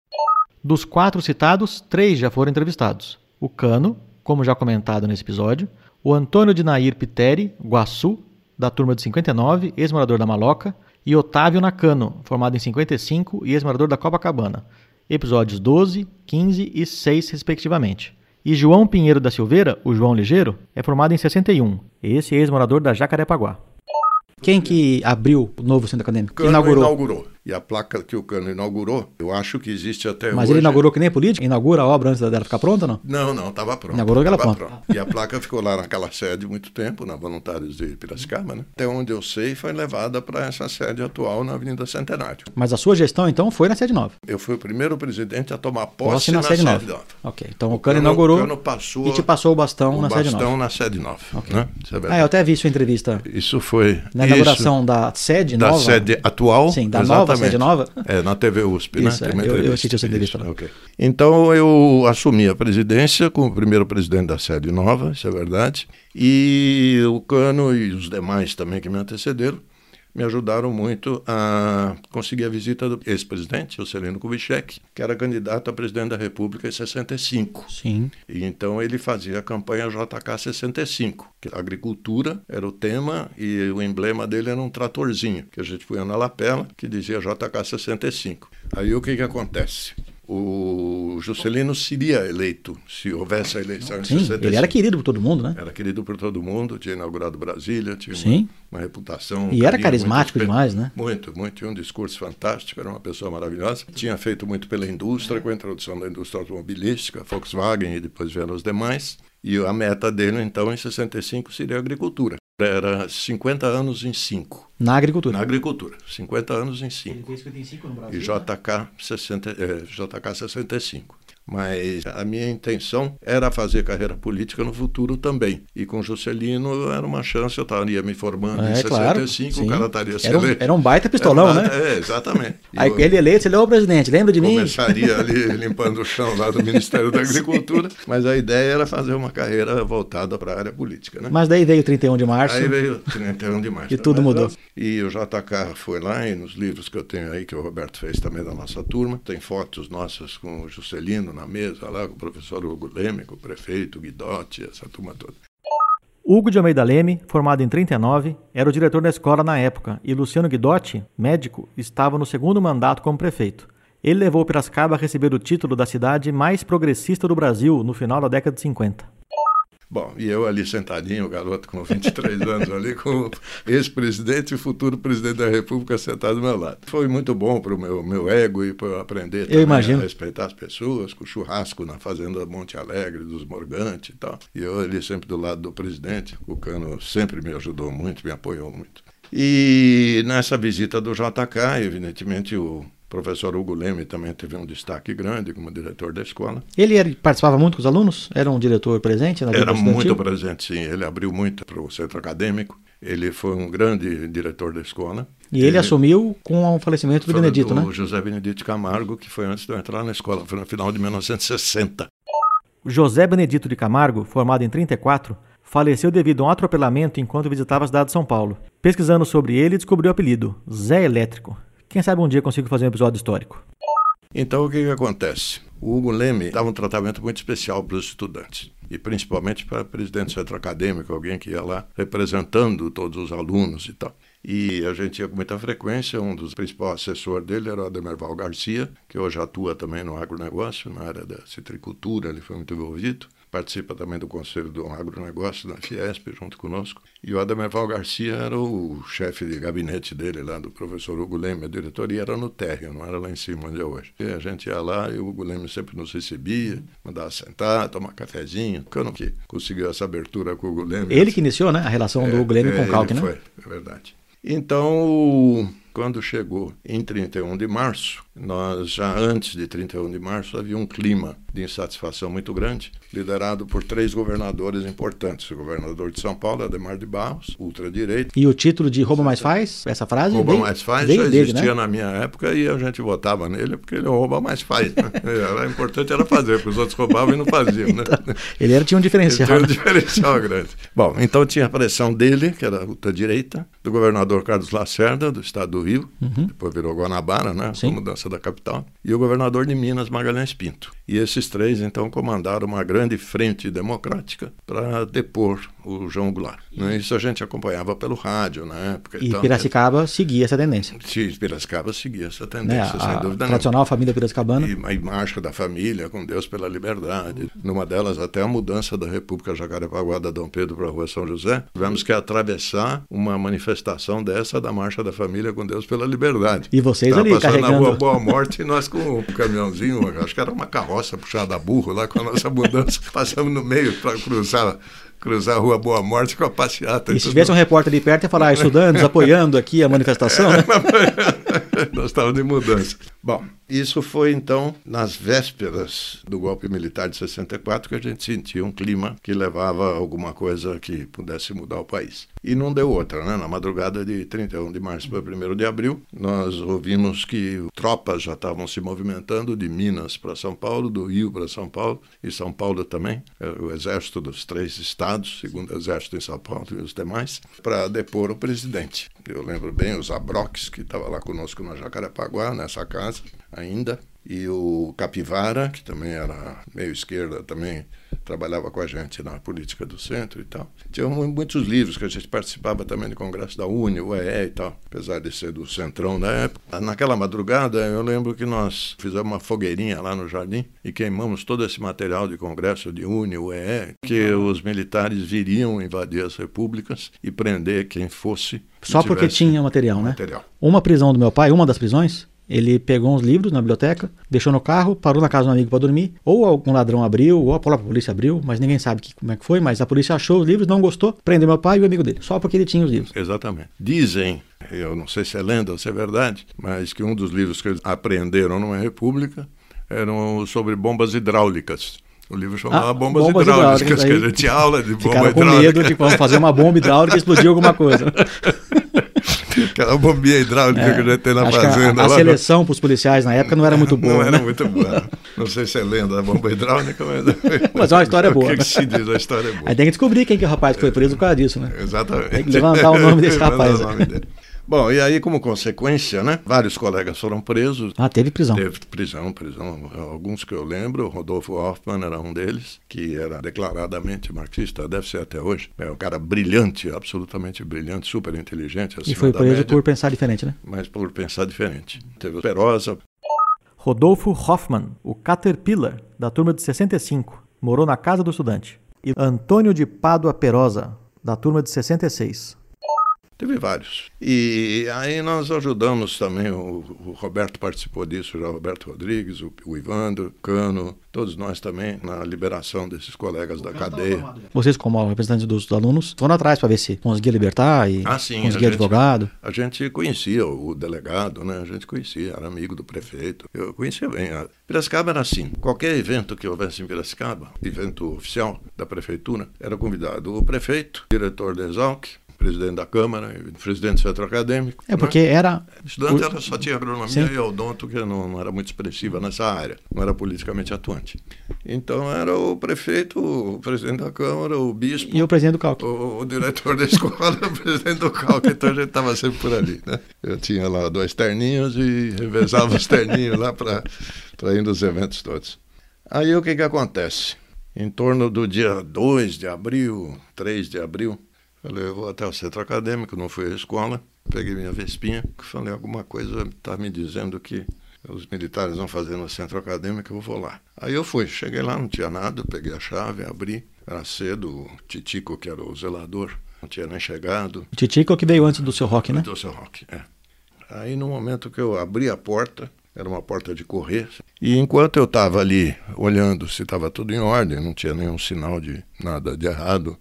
Dos quatro citados, três já foram entrevistados. O Cano, como já comentado nesse episódio, o Antônio de Nair Piteri, Guaçu, da turma de 59, ex-morador da Maloca, e Otávio Nakano, formado em 55 e ex-morador da Copacabana, episódios 12, 15 e 6, respectivamente. E João Pinheiro da Silveira, o João Ligeiro, é formado em 61, esse é ex-morador da Jacarepaguá. Quem que abriu o novo centro acadêmico? Cano Inaugurou. inaugurou. E a placa que o Cano inaugurou, eu acho que existe até Mas hoje. ele inaugurou que nem político? Inaugura a obra antes dela ficar pronta, não? Não, não, estava pronto. Inaugurou aquela tava pronta. pronto. E a placa ficou lá naquela sede muito tempo, na Voluntários de Piracicaba, né? Até onde eu sei, foi levada para essa sede atual na Avenida Centenário. Mas a sua gestão, então, foi na sede nova. Eu fui o primeiro presidente a tomar posse, Posse na, sede, nova. Ok. Então o Cano Cano- inaugurou Cano passou e te passou o bastão o na sede bastão nova. na sede nova. Né? Isso é Ah, eu até vi sua entrevista Isso foi. na isso, inauguração da sede da nova. sede atual. Sim, da nova exatamente. sede nova. É, na TV USP, Isso, né? é, Tem uma eu- eu assisti essa entrevista Isso, lá. ok. Então eu assumi a presidência como primeiro presidente da sede nova, isso é verdade. E o Cano e os demais também que me antecederam me ajudaram muito a conseguir a visita do ex-presidente, Juscelino Kubitschek, que era candidato a presidente da República em 65. Sim. E então ele fazia a campanha JK 65, que a agricultura era o tema e o emblema dele era um tratorzinho, que a gente punha na lapela, que dizia JK 65. Aí o que que acontece? O Juscelino seria eleito se houvesse a eleição Sim, 65. ele era querido por todo mundo, né? Era querido por todo mundo, tinha inaugurado Brasília, tinha Sim. uma, uma reputação. E era carismático muito demais, né? Muito, muito. Tinha um discurso fantástico, era uma pessoa maravilhosa. Tinha feito muito pela indústria, com a introdução da indústria automobilística, Volkswagen e depois vieram os demais. E a meta dele, então, em 65, seria a agricultura. Era 50 anos em 5. Na agricultura. Na agricultura, 50 anos em 5 fez 55 no e JK, 60, eh, JK 65. Mas a minha intenção era fazer carreira política no futuro também. E com Juscelino era uma chance, eu estaria me formando em É, 65, claro. o cara estaria se era, um, era um baita pistolão, Era- né? É, exatamente. *laughs* E Aí eu ele eleito, ele, ô presidente, lembra de mim? começaria *laughs* ali limpando o chão lá do Ministério da Agricultura, *laughs* mas a ideia era fazer uma carreira voltada para a área política, né? Mas daí veio 31 de março. Aí veio 31 de março. E tudo mudou. E o JK foi lá, e nos livros que eu tenho aí, que o Roberto fez também da nossa turma, tem fotos nossas com o Juscelino na mesa lá, com o professor Hugo Leme, com o prefeito, Guidotti, essa turma toda. Hugo de Almeida Leme, formado em 39, era o diretor da escola na época e Luciano Guidotti, médico, estava no segundo mandato como prefeito. Ele levou Piracicaba a receber o título da cidade mais progressista do Brasil no final da década de 50. Bom, e eu ali sentadinho, o garoto com 23 *laughs* anos ali, com o ex-presidente e futuro presidente da República sentado do meu lado. Foi muito bom para o meu, meu ego e para eu aprender também imagino. a respeitar as pessoas, com o churrasco na fazenda Monte Alegre, dos Morgantes e tal. E eu ali sempre do lado do presidente, o Cano sempre me ajudou muito, me apoiou muito. E nessa visita do JK, evidentemente, o professor Hugo Leme também teve um destaque grande como diretor da escola. Ele era- participava muito com os alunos? Era um diretor presente na vida Era estudantil? muito presente, sim. Ele abriu muito para o centro acadêmico. Ele foi um grande diretor da escola. E ele assumiu com o falecimento do foi Benedito, do né? José Benedito Camargo, que foi antes de eu entrar na escola, foi no final de 1960. José Benedito de Camargo, formado em 34, faleceu devido a um atropelamento enquanto visitava a cidade de São Paulo. Pesquisando sobre ele, descobriu o apelido, Zé Elétrico. Quem sabe um dia consigo fazer um episódio histórico. Então, o que, que acontece? O Hugo Leme dava um tratamento muito especial para os estudantes, e principalmente para presidente do centro acadêmico, alguém que ia lá representando todos os alunos e tal. E a gente ia com muita frequência, um dos principais assessores dele era o Ademerval Garcia, que hoje atua também no agronegócio, na área da citricultura, ele foi muito envolvido. Participa também do Conselho do Agronegócio da Fiesp, junto conosco. E o Ademerval Garcia era o chefe de gabinete dele lá, do professor Hugo Leme. A diretoria era no térreo, não era lá em cima onde é hoje. E a gente ia lá e o Hugo Leme sempre nos recebia, mandava sentar, tomar cafezinho. Eu não que conseguiu essa abertura com o Hugo Leme. Ele que iniciou, né, a relação do Hugo Leme com o Calque, né? Foi, é verdade. Então, quando chegou em 31 de março, nós já antes de 31 de março havia um clima de insatisfação muito grande, liderado por três governadores importantes. O governador de São Paulo, Ademar de Barros, ultradireita. E o título de Rouba Mais Faz, essa frase Rouba mais faz já dele, existia né? na minha época e a gente votava nele porque ele rouba mais faz. Né? *laughs* Era importante era fazer, porque os outros roubavam e não faziam. Né? Ele era, tinha um diferencial. Tinha um né? diferencial grande. *laughs* Bom, então tinha a pressão dele, que era ultra-direita, do governador Carlos Lacerda, do estado do Rio, depois virou Guanabara, né? Uhum. Sim. Com a mudança da capital, e o governador de Minas, Magalhães Pinto. E esses três, então, comandaram uma grande frente democrática para depor o João Goulart. Né? Isso a gente acompanhava pelo rádio na época. E tal. Piracicaba seguia essa tendência. Sim, Piracicaba seguia essa Né? tendência, A, sem a dúvida tradicional família piracicabana. E a marcha da família, com Deus pela liberdade. Numa delas, até a mudança da República Jacarepaguá da Dom Pedro para a Rua São José. Tivemos que atravessar uma manifestação dessa da marcha da família com Deus pela liberdade. E vocês Tava ali passando carregando. na rua Boa Morte e nós com um caminhãozinho, acho que era uma carroça puxada a burro lá com a nossa mudança, passamos no meio para cruzar cruzar a rua Boa Morte com a passeata. E se tivesse um repórter ali perto, ia falar, ah, estudantes *laughs* apoiando aqui a manifestação, né? *laughs* Nós estávamos de mudança. Bom, isso foi então nas vésperas do golpe militar de 64 que a gente sentia um clima que levava a alguma coisa que pudesse mudar o país. E não deu outra, né? Na madrugada de 31 de março para 1 de abril, nós ouvimos que tropas já estavam se movimentando de Minas para São Paulo, do Rio para São Paulo e São Paulo também, o exército dos três estados, segundo exército em São Paulo e os demais, para depor o presidente. Eu lembro bem os Abroques, que estava lá conosco na Jacarepaguá, nessa casa ainda, e o Capivara, que também era meio esquerda, também trabalhava com a gente na política do centro e tal. Tinha muitos livros que a gente participava também do congresso da UNE, UEE e tal, apesar de ser do centrão da época. Naquela madrugada, eu lembro que nós fizemos uma fogueirinha lá no jardim e queimamos todo esse material de congresso de UNE, UEE, que os militares viriam invadir as repúblicas e prender quem fosse. Só porque tinha material, né? material. Uma prisão do meu pai, uma das prisões, ele pegou uns livros na biblioteca, deixou no carro, parou na casa do amigo para dormir. Ou algum ladrão abriu, ou a própria polícia abriu, mas ninguém sabe que, como é que foi. Mas a polícia achou os livros, não gostou, prendeu meu pai e o amigo dele, só porque ele tinha os livros. Exatamente. Dizem, eu não sei se é lenda ou se é verdade, mas que um dos livros que eles aprenderam numa república eram sobre bombas hidráulicas. O livro chamava Ah, Bombas, bombas Hidráulicas, hidráulicas, que a gente tinha aula de bomba Ficaram com hidráulica. medo de vamos fazer uma bomba hidráulica e explodir alguma coisa. *laughs* Aquela bombinha hidráulica que a gente tem na É, que a- fazenda. a, lá. seleção para os policiais na época não era muito boa. Não era né? muito boa. Não sei se é lenda da bomba hidráulica, mas. Mas é uma história boa, *laughs* O que, né? que se diz? A história é boa. Aí tem que descobrir quem que é o rapaz que foi preso por causa disso, né? Exatamente. Tem que levantar o nome desse *laughs* rapaz. o nome dele. Bom, e aí, como consequência, né? Vários colegas foram presos. Ah, teve prisão. Teve prisão, prisão. Alguns que eu lembro, Rodolfo Hoffman era um deles, que era declaradamente marxista, deve ser até hoje. É um cara brilhante, absolutamente brilhante, super inteligente. E foi preso média, por pensar diferente, né? Mas por pensar diferente. Teve o Perosa, Rodolfo Hoffman, o Caterpillar, da turma de 65, morou na casa do estudante. E Antônio de Pádua Perosa, da turma de 66. Teve vários. E aí nós ajudamos também, o, o Roberto participou disso, já o Roberto Rodrigues, o, o Ivandro, o Cano, todos nós também, na liberação desses colegas da cadeia. Vocês, como representantes dos alunos, foram atrás para ver se conseguia libertar e Ah, sim, conseguia a gente- advogado. A gente conhecia o delegado, né? A gente conhecia, era amigo do prefeito. Eu conhecia bem. A Piracicaba era assim. Qualquer evento que houvesse em Piracicaba, evento oficial da prefeitura, era convidado o prefeito, o diretor da Exalc, presidente da Câmara, presidente do centro acadêmico. É né? porque era. Estudante o- era, só tinha agronomia Sim. e odonto, que não, não era muito expressiva nessa área, não era politicamente atuante. Então era o prefeito, o presidente da Câmara, o bispo, E o presidente do cálculo. o, o diretor da *laughs* escola, o presidente do cálculo, então a gente estava sempre por ali. Né? Eu tinha lá dois terninhos e revezava os terninhos lá para ir nos eventos todos. Aí o que, que acontece? Em torno do dia 2 de abril, 3 de abril, falei, eu vou até o centro acadêmico, não fui à escola, peguei minha vespinha, falei, alguma coisa está me dizendo que os militares vão fazer no centro acadêmico, eu vou lá. Aí eu fui, cheguei lá, não tinha nada, peguei a chave, abri, era cedo, o Titico, que era o zelador, não tinha nem chegado, O Titico que veio antes do seu rock, né? do seu rock, é. Aí no momento que eu abri a porta, era uma porta de correr, e enquanto eu estava ali olhando se estava tudo em ordem, não tinha nenhum sinal de nada de errado,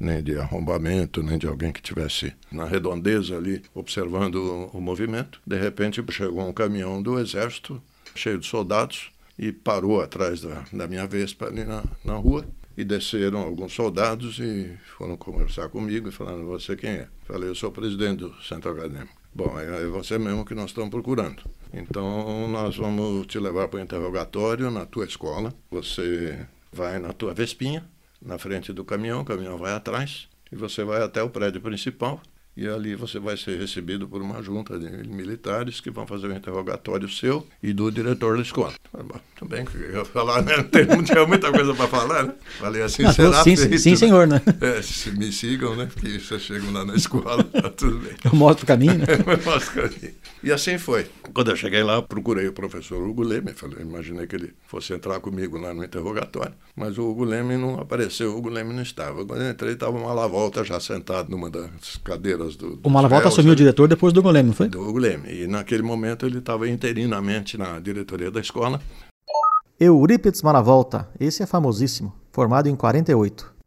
nem de arrombamento, nem de alguém que tivesse na redondeza ali observando o, o movimento, de repente chegou um caminhão do exército cheio de soldados e parou atrás da, da minha Vespa ali na, na rua. E desceram alguns soldados e foram conversar comigo e falaram: Você quem é? Falei: Eu sou o presidente do centro acadêmico. Bom, é é você mesmo que nós estamos procurando. Então, nós vamos te levar para o interrogatório na tua escola. Você vai na tua vespinha, na frente do caminhão, o caminhão vai atrás, e você vai até o prédio principal. E ali você vai ser recebido por uma junta de militares que vão fazer um interrogatório seu e do diretor da escola. "Bom, Tudo bem, que eu ia falar, né? Não Não tinha *laughs* muita coisa para falar, né? Falei assim, Ah, será sim, feito, sim, né? senhor, né? *laughs* É, se me sigam, né? Porque vocês chegam lá na escola, tá tudo bem. Eu mostro o caminho, né? *laughs* Mostra o caminho. E assim foi. Quando eu cheguei lá, procurei o professor Hugo Leme. Falei, imaginei que ele fosse entrar comigo lá no interrogatório. Mas o Hugo Leme não apareceu, o Hugo Leme não estava. Quando eu entrei, estava uma volta já sentado numa das cadeiras carreiras do. O Malavolta assumiu o diretor depois do Goleme, não foi? Do Goleme. E naquele momento ele estava interinamente na diretoria da escola. Eurípides Malavolta, esse é famosíssimo, formado em 48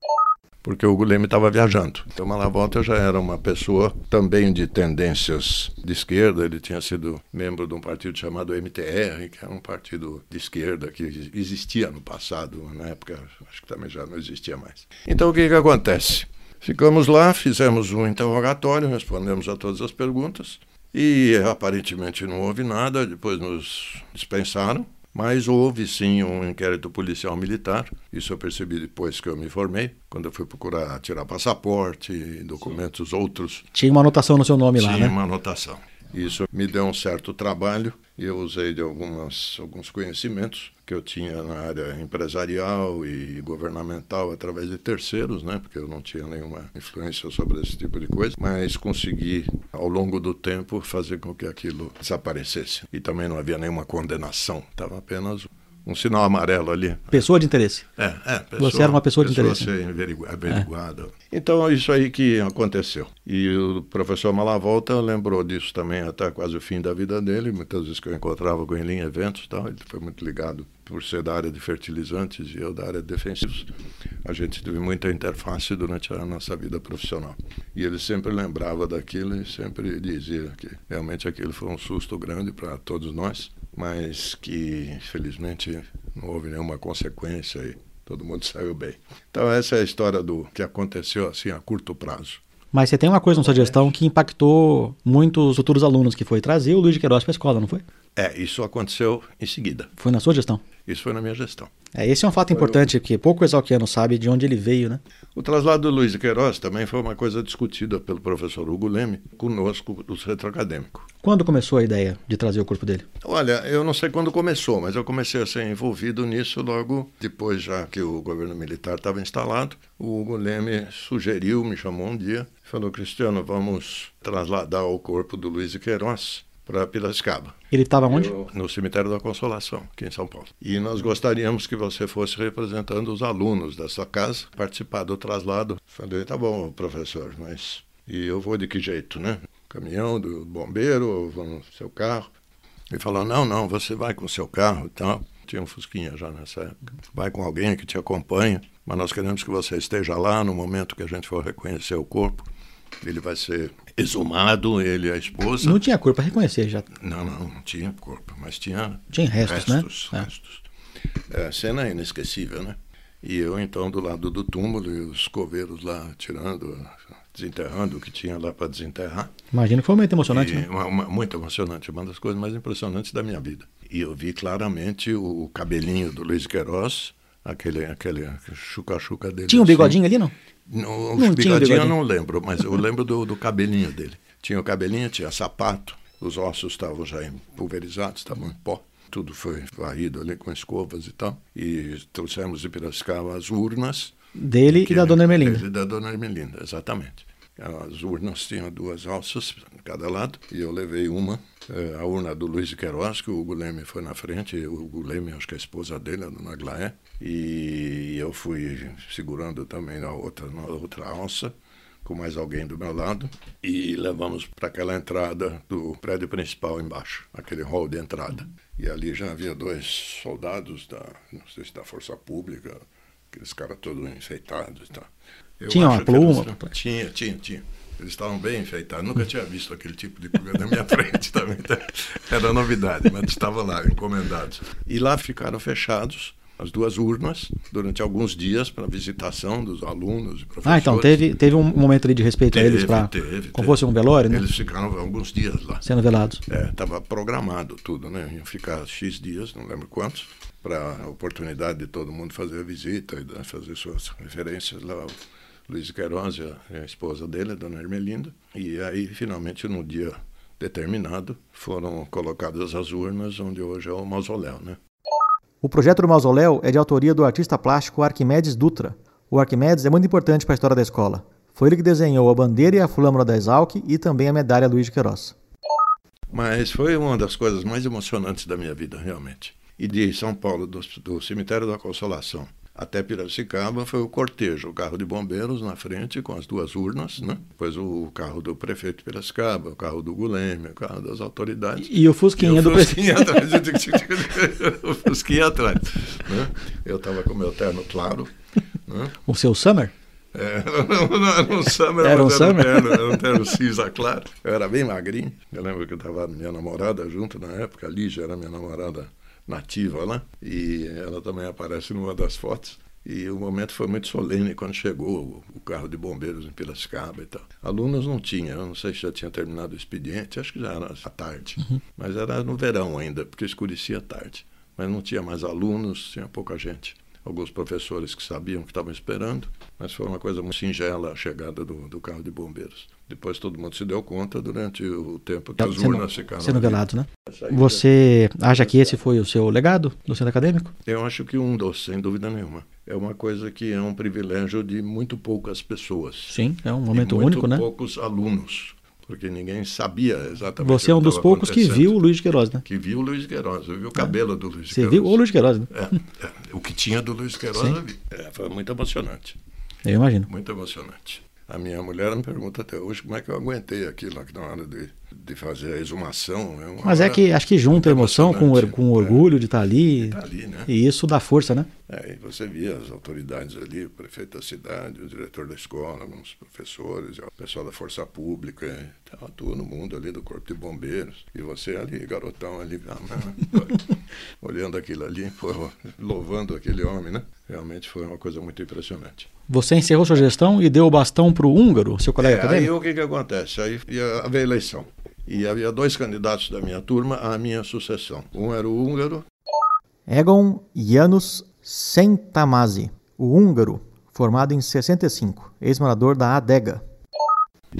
porque o Guilherme estava viajando. Então, Malavolta já era uma pessoa também de tendências de esquerda. Ele tinha sido membro de um partido chamado MTR, que era um partido de esquerda que existia no passado, na época, acho que também já não existia mais. Então, o que, que acontece? Ficamos lá, fizemos um interrogatório, respondemos a todas as perguntas e aparentemente não houve nada. Depois nos dispensaram. Mas houve sim um inquérito policial militar, isso eu percebi depois que eu me formei, quando eu fui procurar tirar passaporte e documentos sim. outros. Tinha uma anotação no seu nome Tinha lá, né? Tinha uma anotação. Isso me deu um certo trabalho. E eu usei de algumas, alguns conhecimentos que eu tinha na área empresarial e governamental através de terceiros, né, porque eu não tinha nenhuma influência sobre esse tipo de coisa, mas consegui ao longo do tempo fazer com que aquilo desaparecesse. E também não havia nenhuma condenação, estava apenas um sinal amarelo ali. Pessoa de interesse. É, é. Pessoa, Você era uma pessoa, pessoa de interesse. Ser averiguada. É. Então, isso aí que aconteceu. E o professor Malavolta lembrou disso também até quase o fim da vida dele. Muitas vezes que eu encontrava com ele em eventos tal, ele foi muito ligado por ser da área de fertilizantes e eu da área de defensivos. A gente teve muita interface durante a nossa vida profissional. E ele sempre lembrava daquilo e sempre dizia que realmente aquilo foi um susto grande para todos nós mas que infelizmente não houve nenhuma consequência e todo mundo *laughs* saiu bem. Então essa é a história do que aconteceu assim a curto prazo. Mas você tem uma coisa na sua gestão que impactou muito os futuros alunos, que foi trazer o Luiz de Queiroz para a escola, não foi? É, isso aconteceu em seguida. Foi na sua gestão? Isso foi na minha gestão. É, esse é um fato foi importante, porque pouco exalquiano sabe de onde ele veio, né? O traslado do Luiz de Queiroz também foi uma coisa discutida pelo professor Hugo Leme conosco, do centro acadêmico. Quando começou a ideia de trazer o corpo dele? Olha, eu não sei quando começou, mas eu comecei a ser envolvido nisso logo depois, já que o governo militar estava instalado. O Hugo Leme sugeriu, me chamou um dia, falou: Cristiano, vamos trasladar o corpo do Luiz de Queiroz para Piracicaba. Ele estava onde? Eu, no Cemitério da Consolação, aqui em São Paulo. E nós gostaríamos que você fosse representando os alunos dessa casa, participar do traslado. Falei, tá bom, professor, mas e eu vou de que jeito, né? Caminhão do bombeiro ou vou no seu carro? Ele falou, não, não, você vai com o seu carro e tal. Tinha um Fusquinha já nessa época. Vai com alguém que te acompanha, mas nós queremos que você esteja lá no momento que a gente for reconhecer o corpo. Ele vai ser exumado, ele e a esposa. Não tinha corpo para reconhecer já? Não, não, não tinha corpo, mas tinha. Tinha restos, né? restos né? Restos. É. cena inesquecível, né? E eu, então, do lado do túmulo e os coveiros lá tirando, desenterrando o que tinha lá para desenterrar. Imagino que foi muito emocionante, e né? Uma, uma, muito emocionante, uma das coisas mais impressionantes da minha vida. E eu vi claramente o cabelinho do Luiz Queiroz, aquele, aquele chuca-chuca dele. Tinha um bigodinho assim. ali, não? Não bigodinho eu não lembro, mas eu lembro do, do cabelinho dele. Tinha o cabelinho, tinha sapato, os ossos estavam já pulverizados, estavam em pó. Tudo foi varrido ali com escovas e tal. E trouxemos de Piracicaba as urnas. Dele e da Dona Ermelinda. Dele e da Dona Ermelinda, exatamente. As urnas tinham duas alças de cada lado e eu levei uma, eh, a urna do Luiz de Queiroz, que o Hugo Leme foi na frente, o Hugo Leme, acho que a esposa dele, a Dona Glaé, e eu fui segurando também na outra, na outra alça, com mais alguém do meu lado, e levamos para aquela entrada do prédio principal embaixo, aquele hall de entrada. E ali já havia dois soldados da, não sei se da Força Pública, aqueles caras todos enfeitados e tal. Tinha uma pluma? Eles, tinha, tinha, tinha. Eles estavam bem enfeitados. Nunca tinha visto aquele tipo de coisa na minha *laughs* frente também. Era novidade, mas estavam lá, encomendados. E lá ficaram fechados as duas urnas durante alguns dias para visitação dos alunos e professores. Ah, então teve, teve um momento ali de respeito teve, a eles para como fosse um velório, né? Eles ficaram alguns dias lá. Sendo velados. É, estava programado tudo, né? Iam ficar X dias, não lembro quantos, para a oportunidade de todo mundo fazer a visita e fazer suas referências lá. Luiz Queiroz, a esposa dele, a dona Ermelinda. E aí, finalmente, no dia determinado, foram colocadas as urnas onde hoje é o mausoléu, né? O projeto do mausoléu é de autoria do artista plástico Arquimedes Dutra. O Arquimedes é muito importante para a história da escola. Foi ele que desenhou a bandeira e a flâmula da Exalc e também a medalha Luiz de Queiroz. Mas foi uma das coisas mais emocionantes da minha vida, realmente. E de São Paulo, do, do Cemitério da Consolação, até Piracicaba foi o cortejo, o carro de bombeiros na frente com as duas urnas, né? Depois o carro do prefeito de Piracicaba, o carro do Guleme, o carro das autoridades. E o Fusquinha e o do Fusquinha atrás. *laughs* o Fusquinha atrás. Né? Eu estava com meu terno claro. Né? O seu Summer? É, *laughs* não, era um summer, era um, summer? Terno, era um terno cinza claro. Eu era bem magrinho. Eu lembro que eu estava minha namorada junto na época, a Lígia era minha namorada nativa lá, e ela também aparece numa das fotos. E o momento foi muito solene quando chegou o carro de bombeiros em Piracicaba e tal. Alunos não tinha, eu não sei se já tinha terminado o expediente, acho que já era à tarde. Uhum. Mas era no verão ainda, porque escurecia tarde. Mas não tinha mais alunos, tinha pouca gente alguns professores que sabiam que estavam esperando, mas foi uma coisa muito singela a chegada do, do carro de bombeiros. Depois todo mundo se deu conta durante o tempo que as sendo, urnas ficaram. Sendo velado, né? Você acha que esse foi o seu legado do centro acadêmico? Eu acho que um dos, sem dúvida nenhuma. É uma coisa que é um privilégio de muito poucas pessoas. Sim, é um momento único, né? poucos alunos porque ninguém sabia exatamente. Você é um dos poucos que viu o Luiz de Queiroz, né? Que viu o Luiz de Queiroz, eu vi o cabelo é. do Luiz de Você Queiroz. viu o Luiz de Queiroz, né? É, é, o que tinha do Luiz de Queiroz eu vi. É, foi muito emocionante. Eu imagino. Muito emocionante. A minha mulher me pergunta até hoje como é que eu aguentei aquilo na hora de, de fazer a exumação. É Mas é que acho que junta a emoção com, com o orgulho é, de estar ali. Tá ali né? E isso dá força, né? É, e você via as autoridades ali, o prefeito da cidade, o diretor da escola, alguns professores, o pessoal da Força Pública, estava todo mundo ali do Corpo de Bombeiros. E você ali, garotão ali, *laughs* olhando aquilo ali, pô, louvando aquele homem, né? Realmente foi uma coisa muito impressionante. Você encerrou sua gestão e deu o bastão para o húngaro, seu colega é, acadêmico? Aí o que, que acontece? Aí ia haver eleição. E havia dois candidatos da minha turma à minha sucessão. Um era o húngaro. Egon Janusz Sentamazi, o húngaro, formado em 65, ex-morador da Adega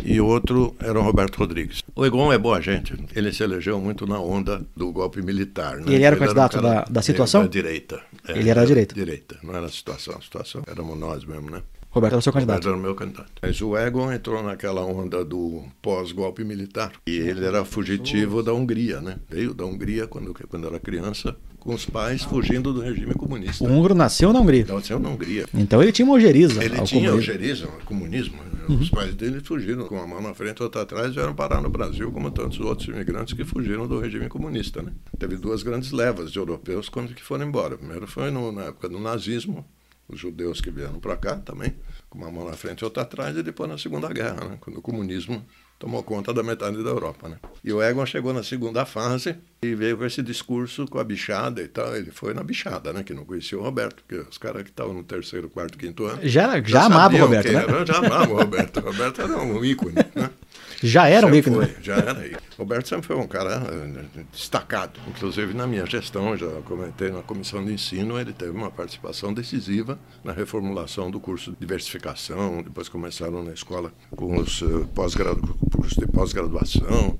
e outro era o Roberto Rodrigues. O Egon é boa gente, ele se elegeu muito na onda do golpe militar. Né? E ele era o candidato um da, da situação? Da direita. É, ele era da direita? Direita, não era a situação, a situação éramos nós mesmo, né? Roberto era o seu candidato. Roberto era o meu candidato. Mas o Egon entrou naquela onda do pós-golpe militar. E ele era fugitivo da Hungria, né? Veio da Hungria quando, quando era criança, com os pais fugindo do regime comunista. O húngaro nasceu na Hungria? Nasceu na Hungria. Então ele tinha uma ojeriza Ele tinha comunismo. ojeriza ao comunismo. Uhum. Os pais dele fugiram com uma mão na frente e outra atrás e vieram parar no Brasil, como tantos outros imigrantes que fugiram do regime comunista, né? Teve duas grandes levas de europeus quando que foram embora. Primeiro foi no, na época do nazismo, os judeus que vieram para cá também, com uma mão na frente e outra atrás, e depois na Segunda Guerra, né, quando o comunismo tomou conta da metade da Europa. Né? E o Egon chegou na segunda fase e veio com esse discurso com a bichada e tal. Ele foi na bichada, né? Que não conhecia o Roberto, porque os caras que estavam no terceiro, quarto, quinto ano. Já, já, já amava o Roberto, né? Era, já amava o Roberto. O Roberto era um ícone, né? *laughs* Já era um ícone. Foi, já era aí. Roberto sempre foi um cara eh, destacado. Inclusive na minha gestão, já comentei na comissão de ensino, ele teve uma participação decisiva na reformulação do curso de diversificação. Depois começaram na escola com os uh, pós-gradu curso de pós-graduação.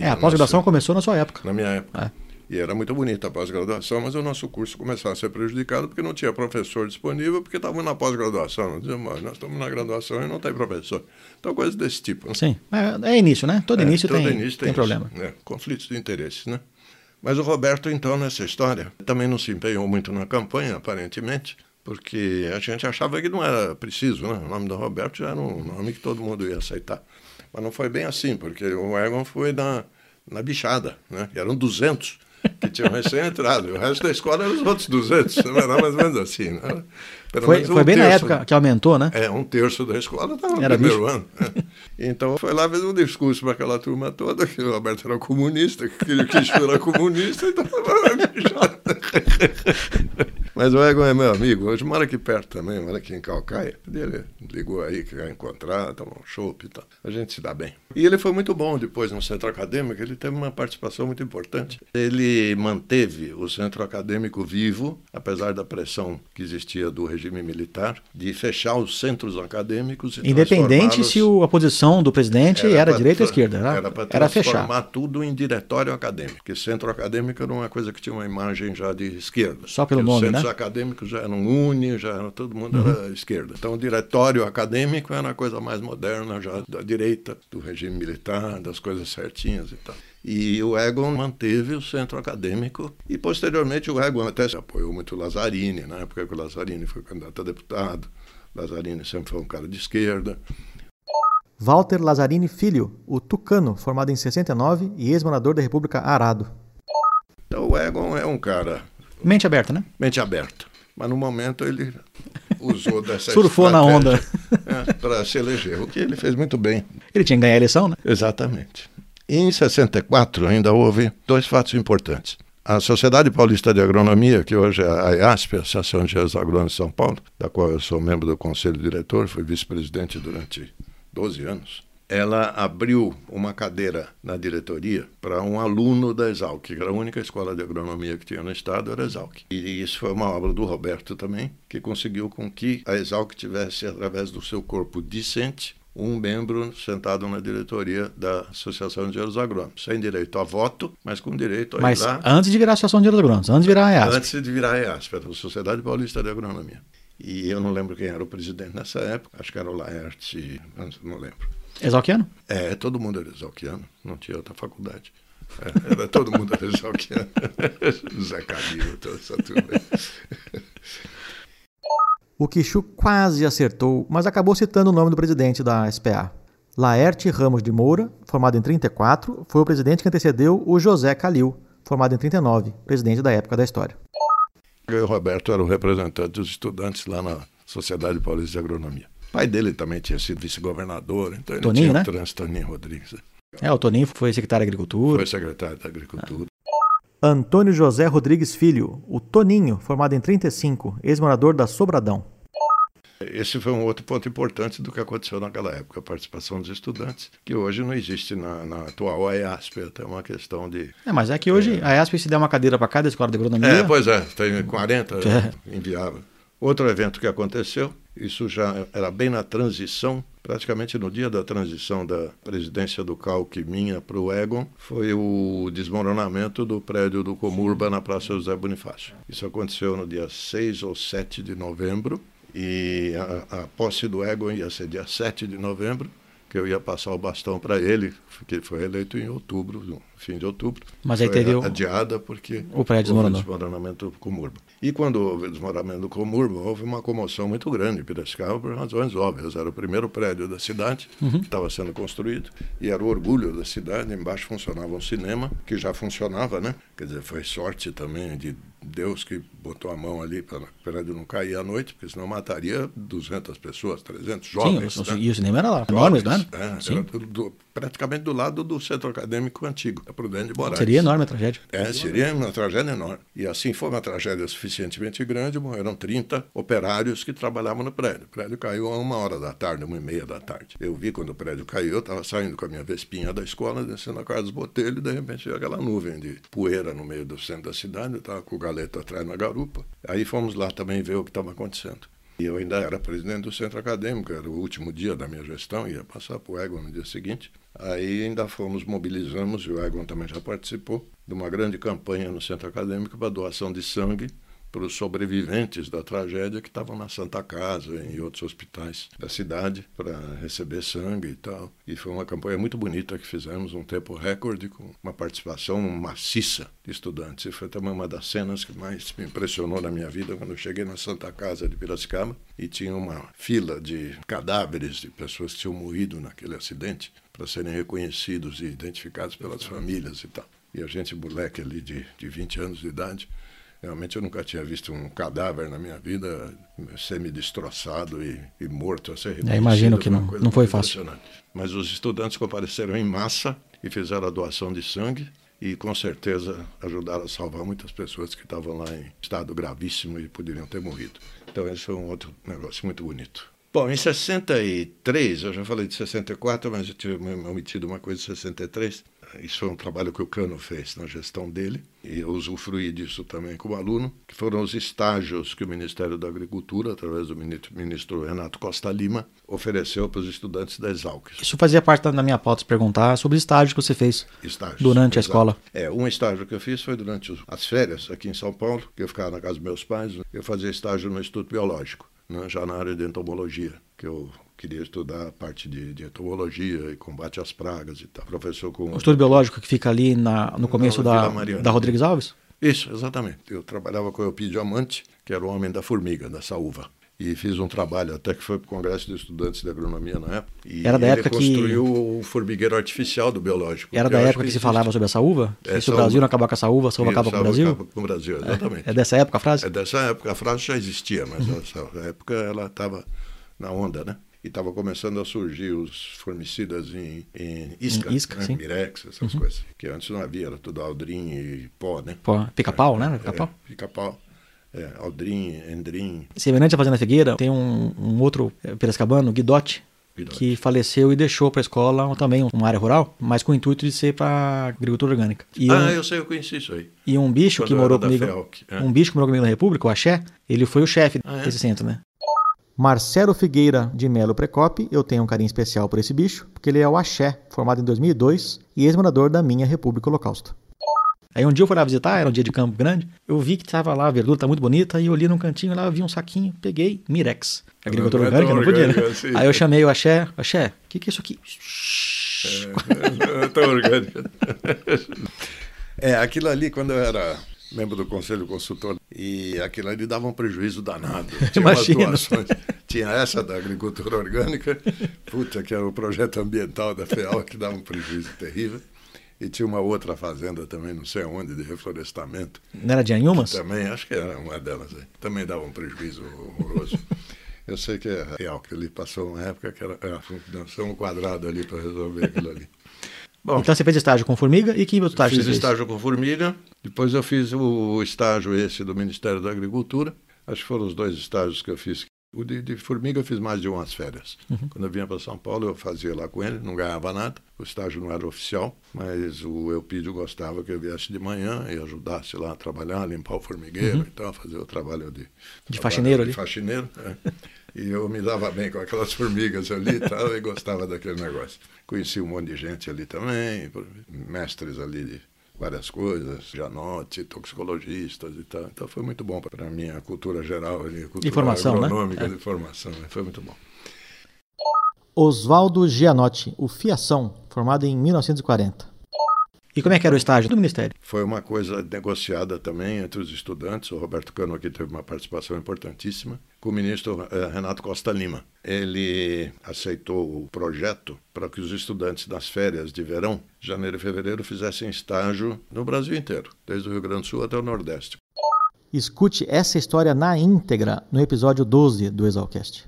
É, a pós-graduação começou na sua época. Na minha época. É. E era muito bonita a pós-graduação, mas o nosso curso começava a ser prejudicado porque não tinha professor disponível, porque estava na pós-graduação. Nós nós estamos na graduação e não tem professor. Então, coisas desse tipo. Né? Sim, é, é, início, né? Todo é, início, todo tem, início tem, tem problema. É, conflitos de interesses, né? Mas o Roberto, então, nessa história, também não se empenhou muito na campanha, aparentemente, porque a gente achava que não era preciso, né? O nome do Roberto já era um nome que todo mundo ia aceitar. Mas não foi bem assim, porque o Egon foi na, na bichada, né? E eram 200 que tinham recém-entrado. O resto da escola eram os outros 200, não era mais ou menos assim. Né? foi foi um bem terço, na época que aumentou, né? É, um terço da escola estava no era primeiro bicho. ano. Né? *laughs* Então foi lá, fez um discurso para aquela turma toda, que o Roberto era comunista, que queria que era comunista, então *laughs* Mas o Egon é meu amigo, hoje mora aqui perto também, mora aqui em Calcaia. Ele ligou aí que ia encontrar, tomar um chopp e tal. A gente se dá bem. E ele foi muito bom depois no centro acadêmico, ele teve uma participação muito importante. Ele manteve o centro acadêmico vivo, apesar da pressão que existia do regime militar, de fechar os centros acadêmicos. Independente se a posição do presidente era, era direita ou esquerda, era, era para transformar tudo em diretório acadêmico, porque centro acadêmico era uma coisa que tinha uma imagem já de esquerda. Só pelo nome, né? acadêmicos já eram uni, já era, todo mundo uhum. era esquerda. Então o diretório acadêmico era a coisa mais moderna já da direita, do regime militar, das coisas certinhas e tal. E o Egon manteve o centro acadêmico e, posteriormente, o Egon até se apoiou muito o Lazzarini, na época que o Lazzarini foi candidato a deputado. Lazzarini sempre foi um cara de esquerda. Walter Lazzarini Filho, o tucano, formado em 69 e ex-morador da República Arado. Então o Egon é um cara... Mente aberta, né? Mente aberta. Mas no momento ele *laughs* usou dessa Surfou na onda. *laughs* É, para se eleger, o que ele fez muito bem. Ele tinha que ganhar a eleição, né? Exatamente. Em 64 ainda houve dois fatos importantes. A Sociedade Paulista de Agronomia, que hoje é a IASP, a Associação de Agrônomos de São Paulo, da qual eu sou membro do conselho diretor, fui vice-presidente durante 12 anos, ela abriu uma cadeira na diretoria para um aluno da Exalc, que era a única escola de agronomia que tinha no estado, era a Exalc. E isso foi uma obra do Roberto também, que conseguiu com que a Exalc tivesse, através do seu corpo discente, um membro sentado na diretoria da Associação de Engenheiros Agrônomos, sem direito a voto, mas com direito a Mas ir lá antes de virar a Associação de Engenheiros Agrônomos, antes de virar a EASP. antes de virar a EASP, a Sociedade Paulista de Agronomia. E eu não lembro quem era o presidente nessa época, acho que era o Laerte, não lembro. Exalquiano? É, todo mundo era exalquiano, não tinha outra faculdade. É, era todo mundo era exalquiano. *laughs* Zé Camilo, toda essa turma. O Quixu quase acertou, mas acabou citando o nome do presidente da SPA. Laerte Ramos de Moura, formado em 34, foi o presidente que antecedeu o José Calil, formado em 39, presidente da época da história. O Roberto era o representante dos estudantes lá na Sociedade Paulista de Agronomia. O pai dele também tinha sido vice-governador, então ele Toninho, tinha né? trânsito, Toninho Rodrigues. É, o Toninho foi secretário de Agricultura. Foi secretário da Agricultura. Antônio José Rodrigues Filho, o Toninho, formado em 35, ex-morador da Sobradão. Esse foi um outro ponto importante do que aconteceu naquela época, a participação dos estudantes, que hoje não existe na, na atual EASP, até uma questão de... É, mas é que hoje a EASP se der uma cadeira para cada escola de agronomia. É, pois é, tem 40, *laughs* É. inviável. Outro evento que aconteceu, isso já era bem na transição, praticamente no dia da transição da presidência do Calque minha para o Egon, foi o desmoronamento do prédio do Comurba na Praça José Bonifácio. Isso aconteceu no dia 6 ou 7 de novembro, e a, a posse do Egon ia ser dia 7 de novembro, que eu ia passar o bastão para ele, que ele foi eleito em outubro, no fim de outubro. Mas aí Foi teve o- adiada porque o prédio desmoronou. desmoronamento do Comurba. E quando houve o desmoronamento do Comurba, houve uma comoção muito grande em Piracicaba por razões óbvias. Era o primeiro prédio da cidade Uhum. que estava sendo construído e era o orgulho da cidade. Embaixo funcionava um cinema, que já funcionava, né? Quer dizer, foi sorte também de Deus que botou a mão ali para o prédio não cair à noite, porque senão mataria 200 pessoas, 300 jovens. Sim, né? e o cinema era lá, enorme, não era? é, Sim. era do- do- praticamente do lado do centro acadêmico antigo, da Prudente de Moraes. Seria enorme a tragédia. É, seria uma tragédia enorme. E assim foi uma tragédia suficientemente grande, morreram 30 operários que trabalhavam no prédio. O prédio caiu a uma hora da tarde, uma e meia da tarde. Eu vi quando o prédio caiu, eu estava saindo com a minha vespinha da escola, descendo a Carlos Botelho, e de repente veio aquela nuvem de poeira no meio do centro da cidade, eu estava com o galeto atrás na garupa. Aí fomos lá também ver o que estava acontecendo. Eu ainda era presidente do centro acadêmico, era o último dia da minha gestão, ia passar para o Egon no dia seguinte. Aí ainda fomos, mobilizamos, e o Egon também já participou, de uma grande campanha no centro acadêmico para doação de sangue para os sobreviventes da tragédia que estavam na Santa Casa e outros hospitais da cidade para receber sangue e tal. E foi uma campanha muito bonita que fizemos, um tempo recorde, com uma participação maciça de estudantes. E foi também uma das cenas que mais me impressionou na minha vida quando eu cheguei na Santa Casa de Piracicaba e tinha uma fila de cadáveres de pessoas que tinham morrido naquele acidente para serem reconhecidos e identificados pelas famílias e tal. E a gente, moleque ali de, de 20 anos de idade, Realmente eu nunca tinha visto um cadáver na minha vida semi-destroçado e, e morto a ser reconhecido. É, imagino que não- não foi fácil. Mas os estudantes compareceram em massa e fizeram a doação de sangue e com certeza ajudaram a salvar muitas pessoas que estavam lá em estado gravíssimo e poderiam ter morrido. Então esse foi um outro negócio muito bonito. Bom, em 63, eu já falei de 64, mas eu tive me omitido uma coisa de 63. Isso foi um trabalho que o Cano fez na gestão dele, e eu usufruí disso também como aluno, que foram os estágios que o Ministério da Agricultura, através do ministro, Renato Costa Lima, ofereceu para os estudantes da Exalc. Isso fazia parte da minha pauta, perguntar sobre estágio que você fez Estágios, durante a exato. escola. É, um estágio que eu fiz foi durante as férias aqui em São Paulo, que eu ficava na casa dos meus pais, eu fazia estágio no Instituto Biológico, né, já na área de entomologia, que eu queria estudar a parte de, de entomologia e combate às pragas e tal. Professor com. O estudo biológico que fica ali na, no começo Na da, da Rodrigues Alves? Isso, exatamente. Eu trabalhava com o Eupídio Diamante, que era o homem da formiga, da saúva. E fiz um trabalho até que foi para o Congresso de Estudantes de Agronomia na época. E Era da ele época que- construiu o formigueiro artificial do biológico. Era que da época que se existe. falava sobre a saúva? Que É, se o. Brasil não acabar com a saúva, a saúva acaba com o Brasil? acaba com o Brasil, exatamente. É dessa época a frase? É dessa época, a frase já existia, mas essa época ela estava na onda, né? E estava começando a surgir os formicidas em, em isca, Em isca, né? sim. Mirex, essas coisas. Que antes não havia, era tudo aldrin e pó, né? Pô, pica-pau, né? Pica-pau. É, pica-pau. É, aldrin, endrin, Semelhante à Fazenda Figueira, tem um, um outro eh, piracicabano, Guidotti. que faleceu e deixou para a escola também uma área rural, mas com o intuito de ser para agricultura orgânica. E, Ah, um, eu sei, eu conheci isso aí. e um bicho Quando que morou comigo, é. um bicho que morou comigo na República, o Axé, ele foi o chefe Ah, é? desse centro, né? Marcelo Figueira de Melo Precope, eu tenho um carinho especial por esse bicho, porque ele é o Axé, formado em 2002 e ex-morador da minha República Holocausto. Aí um dia eu fui lá visitar, era um dia de campo grande, eu vi que tava lá, a verdura tá muito bonita, e eu olhei num cantinho lá, vi um saquinho, peguei, Mirex. Agricultura é orgânica, não podia, né? assim. Aí eu chamei o Axé, Axé, o que que é isso aqui? É, *laughs* tão orgânico. *laughs* É, aquilo ali, quando eu era membro do Conselho Consultor, e aquilo ali dava um prejuízo danado. *laughs* Tinha umas Imagino. doações. Tinha essa da agricultura orgânica, puta, que era o projeto ambiental da FEAL, que dava um prejuízo terrível. E tinha uma outra fazenda também, não sei onde, de reflorestamento. Não era de Anhumas? Também, acho que era uma delas aí. Também dava um prejuízo horroroso. Eu sei que é real, que ele passou uma época que era, era um quadrado ali para resolver aquilo ali. Bom, Então você fez estágio com formiga e que outro estágio fiz você fez? estágio com formiga, depois eu fiz o estágio esse do Ministério da Agricultura. Acho que foram os dois estágios que eu fiz. O de, de formiga eu fiz mais de umas férias. Quando eu vinha para São Paulo, eu fazia lá com ele, não ganhava nada. O estágio não era oficial, mas o Eupídio gostava que eu viesse de manhã e ajudasse lá a trabalhar, limpar o formigueiro e tal, fazer o trabalho de, trabalho faxineiro de ali. faxineiro. é. *laughs* E eu me dava bem com aquelas *laughs* formigas ali e tal, e gostava daquele negócio. Conheci um monte de gente ali também, mestres ali de várias coisas, janote, toxicologistas e tal. Então foi muito bom para a minha cultura geral, ali, cultura formação, né? agronômica É. de formação. né? Foi muito bom. Oswaldo Gianotti, o Fiação, formado em 1940. E como é que era o estágio do Ministério? Foi uma coisa negociada também entre os estudantes. O Roberto Cano aqui teve uma participação importantíssima com o ministro eh, Renato Costa Lima. Ele aceitou o projeto para que os estudantes nas férias de verão, janeiro e fevereiro, fizessem estágio no Brasil inteiro, desde o Rio Grande do Sul até o Nordeste. Escute essa história na íntegra no episódio 12 do Exalcast.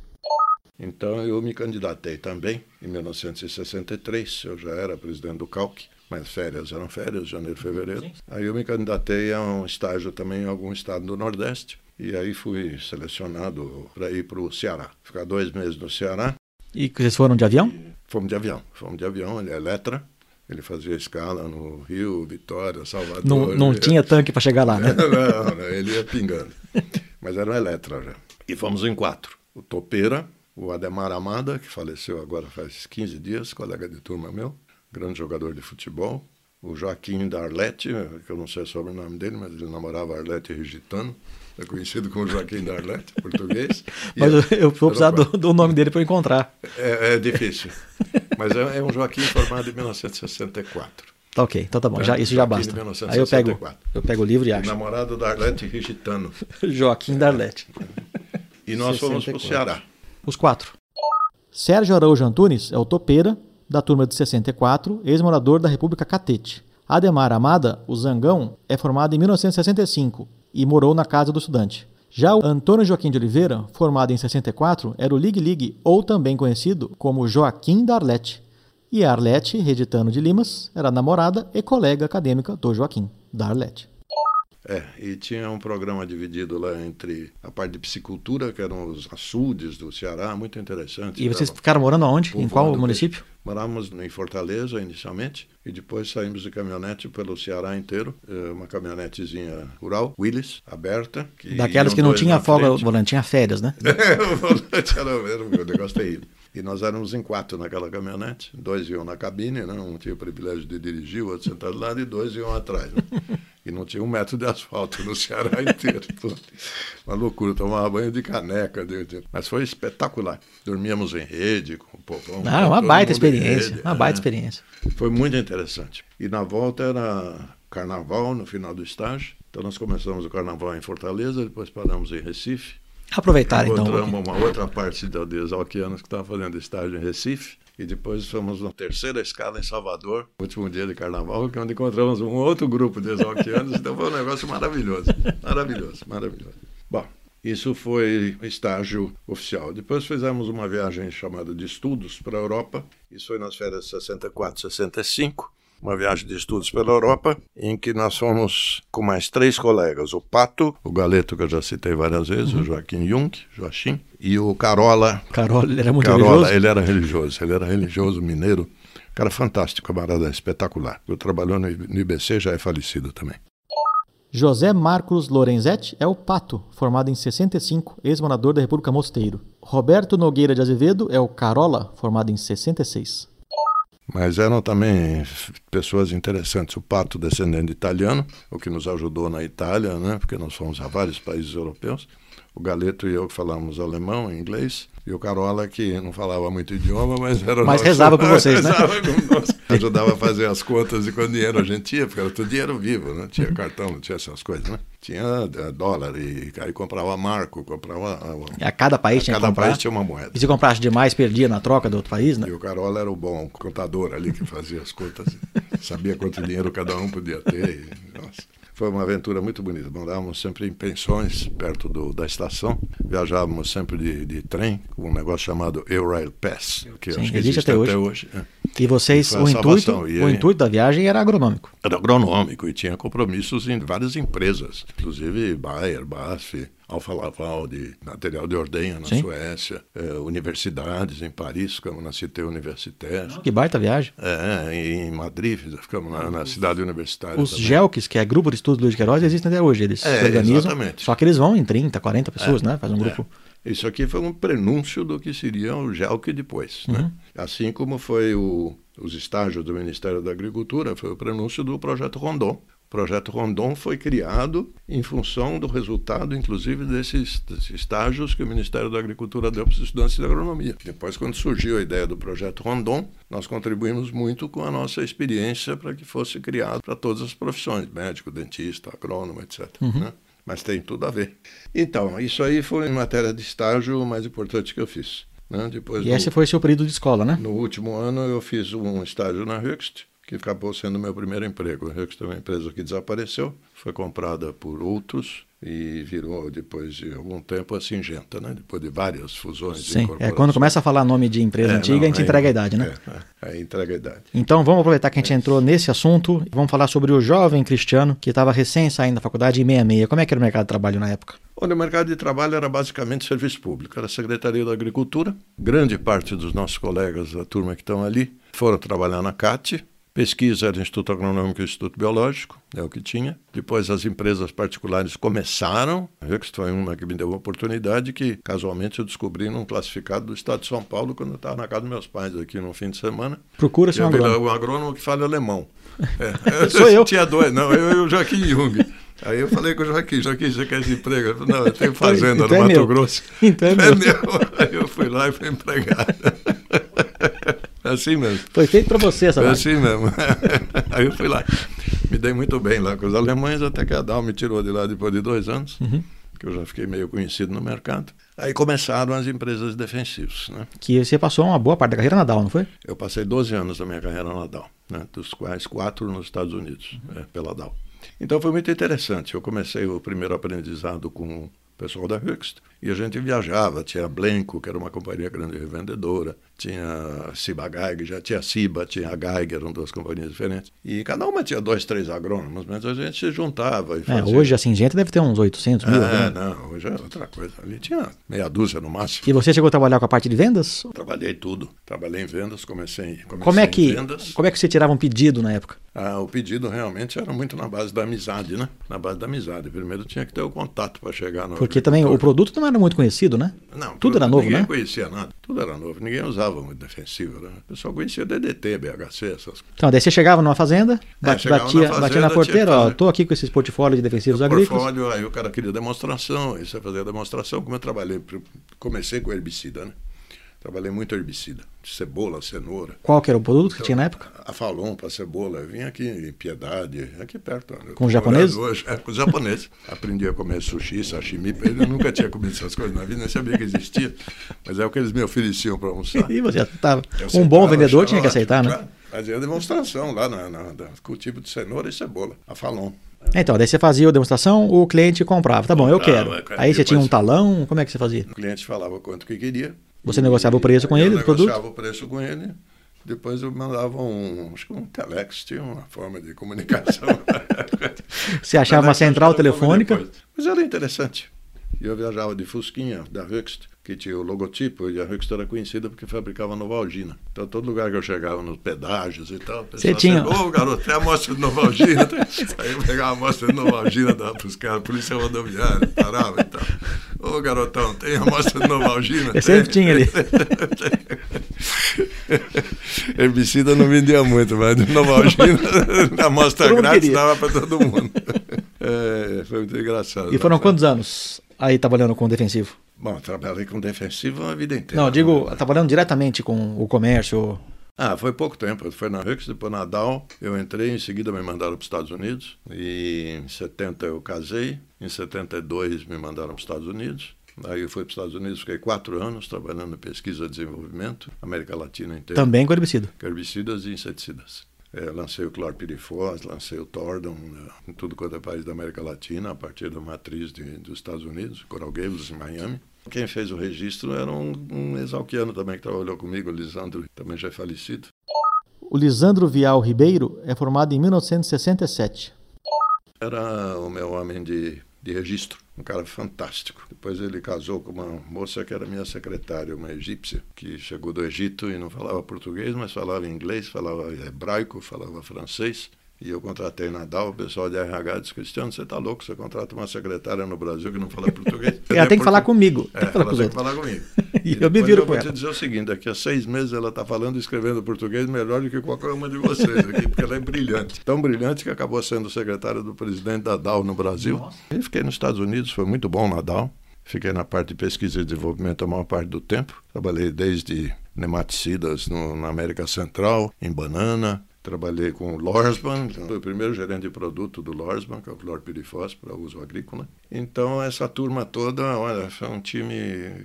Então eu me candidatei também em 1963, eu já era presidente do CALC, mas férias eram férias, janeiro e fevereiro. Aí eu me candidatei a um estágio também em algum estado do Nordeste, e aí fui selecionado para ir para o Ceará. Ficar dois meses no Ceará, E vocês foram de avião? fomos de avião, fomos de avião, ele é Letra, ele fazia escala no Rio, Vitória, Salvador. Não, não tinha tanque para chegar lá, né? *laughs* não, não, ele ia pingando. Mas era um Eletra já. E fomos em quatro. O Topeira, o Ademar Amada, que faleceu agora faz 15 dias, colega de turma meu, grande jogador de futebol. O Joaquim da Arlete, que eu não sei sobre o nome dele, mas ele namorava Arlete Rigitano. É conhecido como Joaquim da Arlete, português. *laughs* Mas eu, vou precisar do, do nome dele para eu encontrar. É, é difícil. Mas é, é um Joaquim formado em 1964. Tá ok, então tá bom, É, já, isso já basta. de Aí eu pego, 1964. eu pego o livro e acho. namorado da Arlete Rigitano. *laughs* Joaquim Darlete. E nós fomos para o 64. Ceará. Os quatro. Sérgio Araújo Antunes é o topeira, da turma de 64, ex-morador da República Catete. Ademar Amada, o Zangão, é formado em 1965 e morou na casa do estudante. Já o Antônio Joaquim de Oliveira, formado em 64, era o Ligue Ligue, ou também conhecido como Joaquim da Arlete. E a Arlete, Reditano de Limas, era namorada e colega acadêmica do Joaquim, da Arlete. É, e tinha um programa dividido lá entre a parte de piscicultura, que eram os açudes do Ceará, muito interessante. E vocês ficaram morando aonde? Em qual município? Morávamos em Fortaleza inicialmente, e depois saímos de caminhonete pelo Ceará inteiro, eh, uma caminhonetezinha rural, Willis, aberta. Que Daquelas que não tinha folga, o volante tinha férias, né? *laughs* o volante era, era um negócio terrível. E nós éramos em quatro naquela caminhonete. Dois iam na cabine, né? um tinha o privilégio de dirigir, o outro sentado lá, e dois iam atrás. Né? E não tinha um metro de asfalto no Ceará inteiro. *laughs* Uma loucura, tomava banho de caneca. Mas foi espetacular. Dormíamos em rede, com o povão. Ah, uma baita experiência. Uma baita é. experiência. Foi muito interessante. E na volta era carnaval, no final do estágio. Então nós começamos o carnaval em Fortaleza, depois paramos em Recife. Aproveitar então. Encontramos uma outra parte de exalquianos que estava fazendo estágio em Recife. E depois fomos na terceira escala em Salvador, último dia de carnaval, é onde encontramos um outro grupo de exalquianos. então foi um negócio maravilhoso. Maravilhoso, maravilhoso. Bom, isso foi estágio oficial. Depois fizemos uma viagem chamada de estudos para a Europa. Isso foi nas férias 64, 65 uma viagem de estudos pela Europa, em que nós fomos com mais três colegas, o Pato, o Galeto, que eu já citei várias vezes, uhum. o Joaquim Jung, Joachim, e o Carola. Carola, ele era muito Carola, religioso? ele era religioso, ele era religioso mineiro, cara fantástico, camarada espetacular. Eu trabalhou no IBC, já é falecido também. José Marcos Lorenzetti é o Pato, formado em 65, ex-morador da República Mosteiro. Roberto Nogueira de Azevedo é o Carola, formado em 66. Mas eram também pessoas interessantes. O Pato, descendente italiano, o que nos ajudou na Itália, né? porque nós fomos a vários países europeus. O Galeto e eu que falávamos alemão inglês. E o Carola, que não falava muito idioma, mas era. Mas nosso... rezava com vocês, né? *laughs* com Ajudava a fazer as contas e quando dinheiro a gente tinha, porque era tudo dinheiro vivo, não tinha cartão, não tinha essas coisas, né? Tinha eh, dólar e aí comprava marco, comprava. E a cada país a tinha cada comprar. país tinha uma moeda. E se comprasse demais, perdia na troca do outro país, né? E o Carola era o bom contador ali que fazia as contas, sabia quanto dinheiro cada um podia ter. E. Foi uma aventura muito bonita. Morávamos sempre em pensões, perto do, da estação. Viajávamos sempre de, de trem, com um negócio chamado Eurail Pass, que Sim, acho que existe, até hoje. Até hoje é. E vocês, e o, intuito, o intuito da viagem era agronômico? Era agronômico e tinha compromissos em várias empresas, inclusive Bayer, BASF, Alfa Laval de material de ordenha na Sim. Suécia, é, universidades em Paris, ficamos na Cité Universitaire. Que baita viagem. É, em Madrid, ficamos na, na cidade universitária. Os também. GELCs, que é Grupo de Estudos Luiz de Queiroz, existem até hoje. Eles é, se organizam. Exatamente. Só que eles vão em 30, 40 pessoas, é, né? Faz um grupo. É. Isso aqui foi um prenúncio do que seria o GELC depois. Né? Uhum. Né? Assim como foi o, os estágios do Ministério da Agricultura, foi o prenúncio do projeto Rondon, projeto Rondon foi criado em função do resultado, inclusive, desses, desses estágios que o Ministério da Agricultura deu para os estudantes de agronomia. Depois, quando surgiu a ideia do projeto Rondon, nós contribuímos muito com a nossa experiência para que fosse criado para todas as profissões, médico, dentista, agrônomo, etc. Uhum. Né? Mas tem tudo a ver. Então, isso aí foi em matéria de estágio o mais importante que eu fiz. Né? Depois, e esse foi seu período de escola, né? No último ano eu fiz um estágio na Höchst, que acabou sendo meu primeiro emprego. A é uma empresa que desapareceu, foi comprada por outros e virou, depois de algum tempo, a Singenta, né? depois de várias fusões. Sim, é, quando começa a falar nome de empresa é, antiga, não, a gente aí, entrega a idade, né? É, é, entrega a idade. Então vamos aproveitar que a gente entrou nesse assunto e vamos falar sobre o jovem cristiano que estava recém saindo da faculdade em 66. Como é que era o mercado de trabalho na época? Olha, o mercado de trabalho era basicamente serviço público, era a Secretaria da Agricultura. Grande parte dos nossos colegas da turma que estão ali foram trabalhar na CAT, Pesquisa era Instituto Agronômico e Instituto Biológico, é o que tinha. Depois as empresas particulares começaram. que foi uma que me deu uma oportunidade que, casualmente, eu descobri num classificado do Estado de São Paulo quando eu estava na casa dos meus pais aqui no fim de semana. Procura-se um agrônomo. Um agrônomo que fala alemão. É. *laughs* Sou eu. *laughs* Tinha dois, não, eu e o Joaquim Jung. Aí eu falei com o Joaquim, Joaquim, você quer esse emprego? Ele falou, não, eu tenho então, fazenda então no é Mato meu. Grosso. Então é, *laughs* é meu. Aí eu fui lá e fui empregado. É assim mesmo. Foi feito para você essa É assim mesmo. *laughs* Aí eu fui lá. Me dei muito bem lá com os alemães, até que a Dal me tirou de lá depois de dois anos, uhum. que eu já fiquei meio conhecido no mercado. Aí começaram as empresas defensivas. Né? Que você passou uma boa parte da carreira na Dal, não foi? Eu passei 12 anos da minha carreira na Dal, né? dos quais quatro nos Estados Unidos, uhum. é, pela Dal. Então foi muito interessante. Eu comecei o primeiro aprendizado com pessoal da Höchst. E a gente viajava, tinha a Blenco, que era uma companhia grande revendedora, tinha Ciba Geiger, já tinha Ciba, tinha Geiger, eram duas companhias diferentes. E cada uma tinha dois, três agrônomos, mas a gente se juntava e É, fazia. hoje a Singenta deve ter uns 800 mil. É, né? não, hoje é outra coisa. Ali tinha meia dúzia no máximo. E você chegou a trabalhar com a parte de vendas? Trabalhei tudo. Trabalhei em vendas, comecei, comecei Como é em que vendas. como é que você tirava um pedido na época? Ah, o pedido realmente era muito na base da amizade, né? Na base da amizade. Primeiro tinha que ter o contato para chegar no. Porque também o produto não era muito conhecido, né? Não, tudo era novo, ninguém né? conhecia nada. Tudo era novo. Ninguém usava muito defensivo. Né? O pessoal conhecia DDT, BHC, essas coisas. Então, daí você chegava numa fazenda, bat- É, chegava batia, na batia fazenda, na tinha porteira, ó, fazer. tô aqui com esses portfólios de defensivos agrícolas. Portfólio, aí o cara queria demonstração, você fazia a demonstração, como eu trabalhei, comecei com herbicida, né? Trabalhei muito herbicida, cebola, cenoura. Qual que era o produto que tinha na época? A Falon para cebola, eu vim aqui em Piedade, aqui perto. Com os japoneses? Hoje, é, com os japoneses. *laughs* Aprendi a comer sushi, sashimi, eu nunca tinha comido essas coisas na vida, nem sabia que existia, mas é o que eles me ofereciam para almoçar. *laughs* E você já tava. Eu Um bom aceitava, vendedor tinha que aceitar, né? Fazia demonstração lá na, na, na- com o tipo de cenoura e cebola, a Falon. Então, daí você fazia a demonstração, o cliente comprava. Tá bom, eu quero. Aí você tinha um talão, como é que você fazia? O cliente falava quanto que queria. Você negociava o preço com ele eu negociava o preço com ele. Depois eu mandava um, acho que um telex, tinha uma forma de comunicação. *laughs* Você achava uma central telefônica? Mas era interessante. E eu viajava de Fusquinha, da Höchst, que tinha o logotipo, e a Höchst era conhecida porque fabricava Novalgina. Então, todo lugar que eu chegava, nos pedágios e tal, o pessoal tinha- Ô, garoto, tem amostra de Novalgina. *laughs* Aí eu pegava a amostra de Novalgina, dava para os caras, polícia rodoviária, parava e tal. Ô, garotão, tem amostra de Novalgina? Eu sempre tinha ali. *laughs* Herbicida não vendia muito, mas de Novalgina, *laughs* a amostra grátis dava para todo mundo. É, foi muito engraçado. E foram quantos anos aí trabalhando com defensivo? Bom, trabalhei com defensivo a vida inteira. Não, digo, trabalhando diretamente com o comércio. Ah, foi pouco tempo. Foi na Hux, depois na Dow. Eu entrei, em seguida me mandaram para os Estados Unidos. E em 70 eu casei. Em 72 me mandaram para os Estados Unidos. Aí eu fui para os Estados Unidos, fiquei quatro anos trabalhando em pesquisa e desenvolvimento, América Latina inteira. Também com herbicida. com herbicidas e inseticidas. É, lancei o clorpirifos, lancei o Tordon né, em tudo quanto é país da América Latina, a partir da matriz de, dos Estados Unidos, Coral Gables, em Miami. Quem fez o registro era um, um exalquiano também que trabalhou comigo, o Lisandro, também já é falecido. O Lisandro Vial Ribeiro é formado em 1967. Era o meu homem de, de registro, um cara fantástico. Depois ele casou com uma moça que era minha secretária, uma egípcia, que chegou do Egito e não falava português, mas falava inglês, falava hebraico, falava francês. E eu contratei na DAO, o pessoal de RH disse, Cristiano, você está louco, você contrata uma secretária no Brasil que não fala português. *laughs* Ela tem que falar comigo, É, tem que falar ela tem que falar comigo. *laughs* E eu me viro eu com vou ela. te dizer o seguinte, daqui a seis meses ela está falando e escrevendo português melhor do que qualquer uma de vocês aqui, porque ela é brilhante. Tão brilhante que acabou sendo secretária do presidente da DAO no Brasil. E fiquei nos Estados Unidos, foi muito bom na DAO. Fiquei na parte de pesquisa e desenvolvimento a maior parte do tempo. Trabalhei desde nematicidas no, na América Central, em banana. Trabalhei com o Lorsban, fui o primeiro gerente de produto do Lorsban, que é o clorpirifos para uso agrícola. Então, essa turma toda, olha, foi um time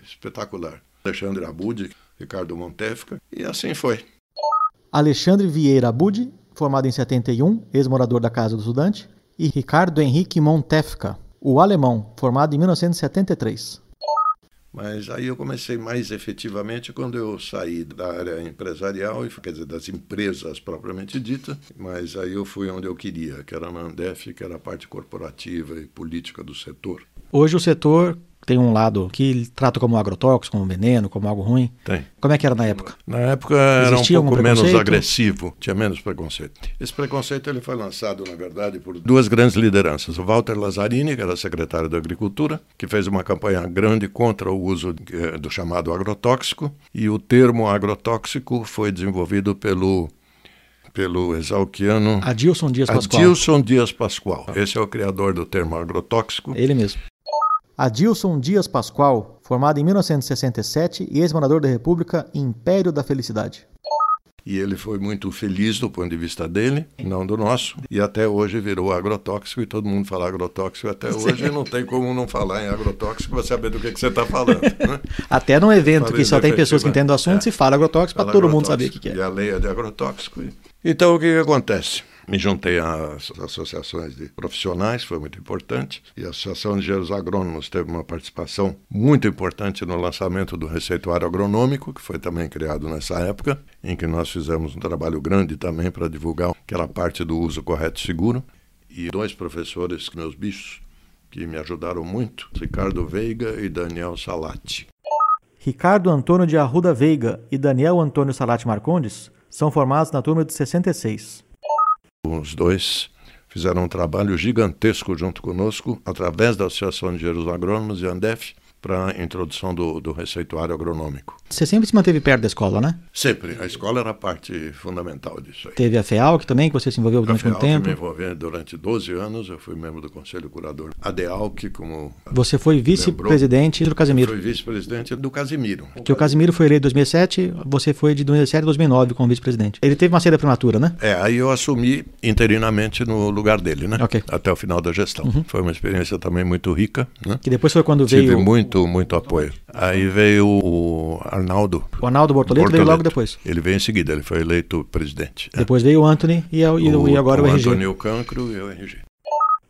espetacular. Alexandre Abud, Ricardo Montefca, e assim foi. Alexandre Vieira Abud, formado em 71, ex-morador da Casa do Estudante. E Ricardo Henrique Montefka, o alemão, formado em 1973. Mas aí eu comecei mais efetivamente quando eu saí da área empresarial, quer dizer, das empresas propriamente dita, mas aí eu fui onde eu queria, que era na Andef, que era a parte corporativa e política do setor. Hoje o setor tem um lado que trata como agrotóxico, como veneno, como algo ruim. Tem. Como é que era na época? Na época era um Existia pouco algum menos agressivo, tinha menos preconceito. Esse preconceito ele foi lançado, na verdade, por duas grandes lideranças. O Walter Lazzarini, que era secretário da Agricultura, que fez uma campanha grande contra o uso eh, do chamado agrotóxico, e o termo agrotóxico foi desenvolvido pelo pelo exalquiano Adilson Dias Pascoal. Adilson Dias Pascoal. Esse é o criador do termo agrotóxico. Ele mesmo. Adilson Dias Pascoal, formado em 1967 e ex-morador da República Império da Felicidade. E ele foi muito feliz do ponto de vista dele, não do nosso. E até hoje virou agrotóxico e todo mundo fala agrotóxico. Até hoje não tem como não falar em agrotóxico para saber do que, que você está falando. *laughs* Né? Até num evento que só tem pessoas que entendem do assunto, É. se fala agrotóxico para todo mundo saber o que, que E é. a lei é de agrotóxico. Então o que, que acontece? Me juntei às associações de profissionais, foi muito importante, e a Associação de Engenheiros Agrônomos teve uma participação muito importante no lançamento do receituário agronômico, que foi também criado nessa época, em que nós fizemos um trabalho grande também para divulgar aquela parte do uso correto e seguro. E dois professores, meus bichos, que me ajudaram muito, Ricardo Veiga e Daniel Salati. Ricardo Antônio de Arruda Veiga e Daniel Antônio Salati Marcondes são formados na turma de 66. Os dois fizeram um trabalho gigantesco junto conosco, através da Associação de Engenheiros Agrônomos e Andef, para a introdução do, do, receituário agronômico. Você sempre se manteve perto da escola, né? Sempre. A escola era parte fundamental disso aí. Teve a FEALC também, que você se envolveu durante muito tempo? me envolvi durante 12 anos. Eu fui membro do Conselho Curador. A DEALC, como... Você foi vice-presidente do Casimiro. Eu fui vice-presidente do Casimiro. Que o Casimiro foi eleito em 2007, você foi de 2007 a 2009 como vice-presidente. Ele teve uma saída prematura, né? É, aí eu assumi interinamente no lugar dele, né? Ok. Até o final da gestão. Uhum. Foi uma experiência também muito rica, né? Que depois foi quando Tive veio... muito muito, muito apoio. Aí veio o Arnaldo. O Arnaldo Bortoleto, Bortoleto, veio logo depois. Ele veio em seguida, ele foi eleito presidente. Depois veio o Anthony e, o, e agora o, o RG. Antônio Cancro e o RG.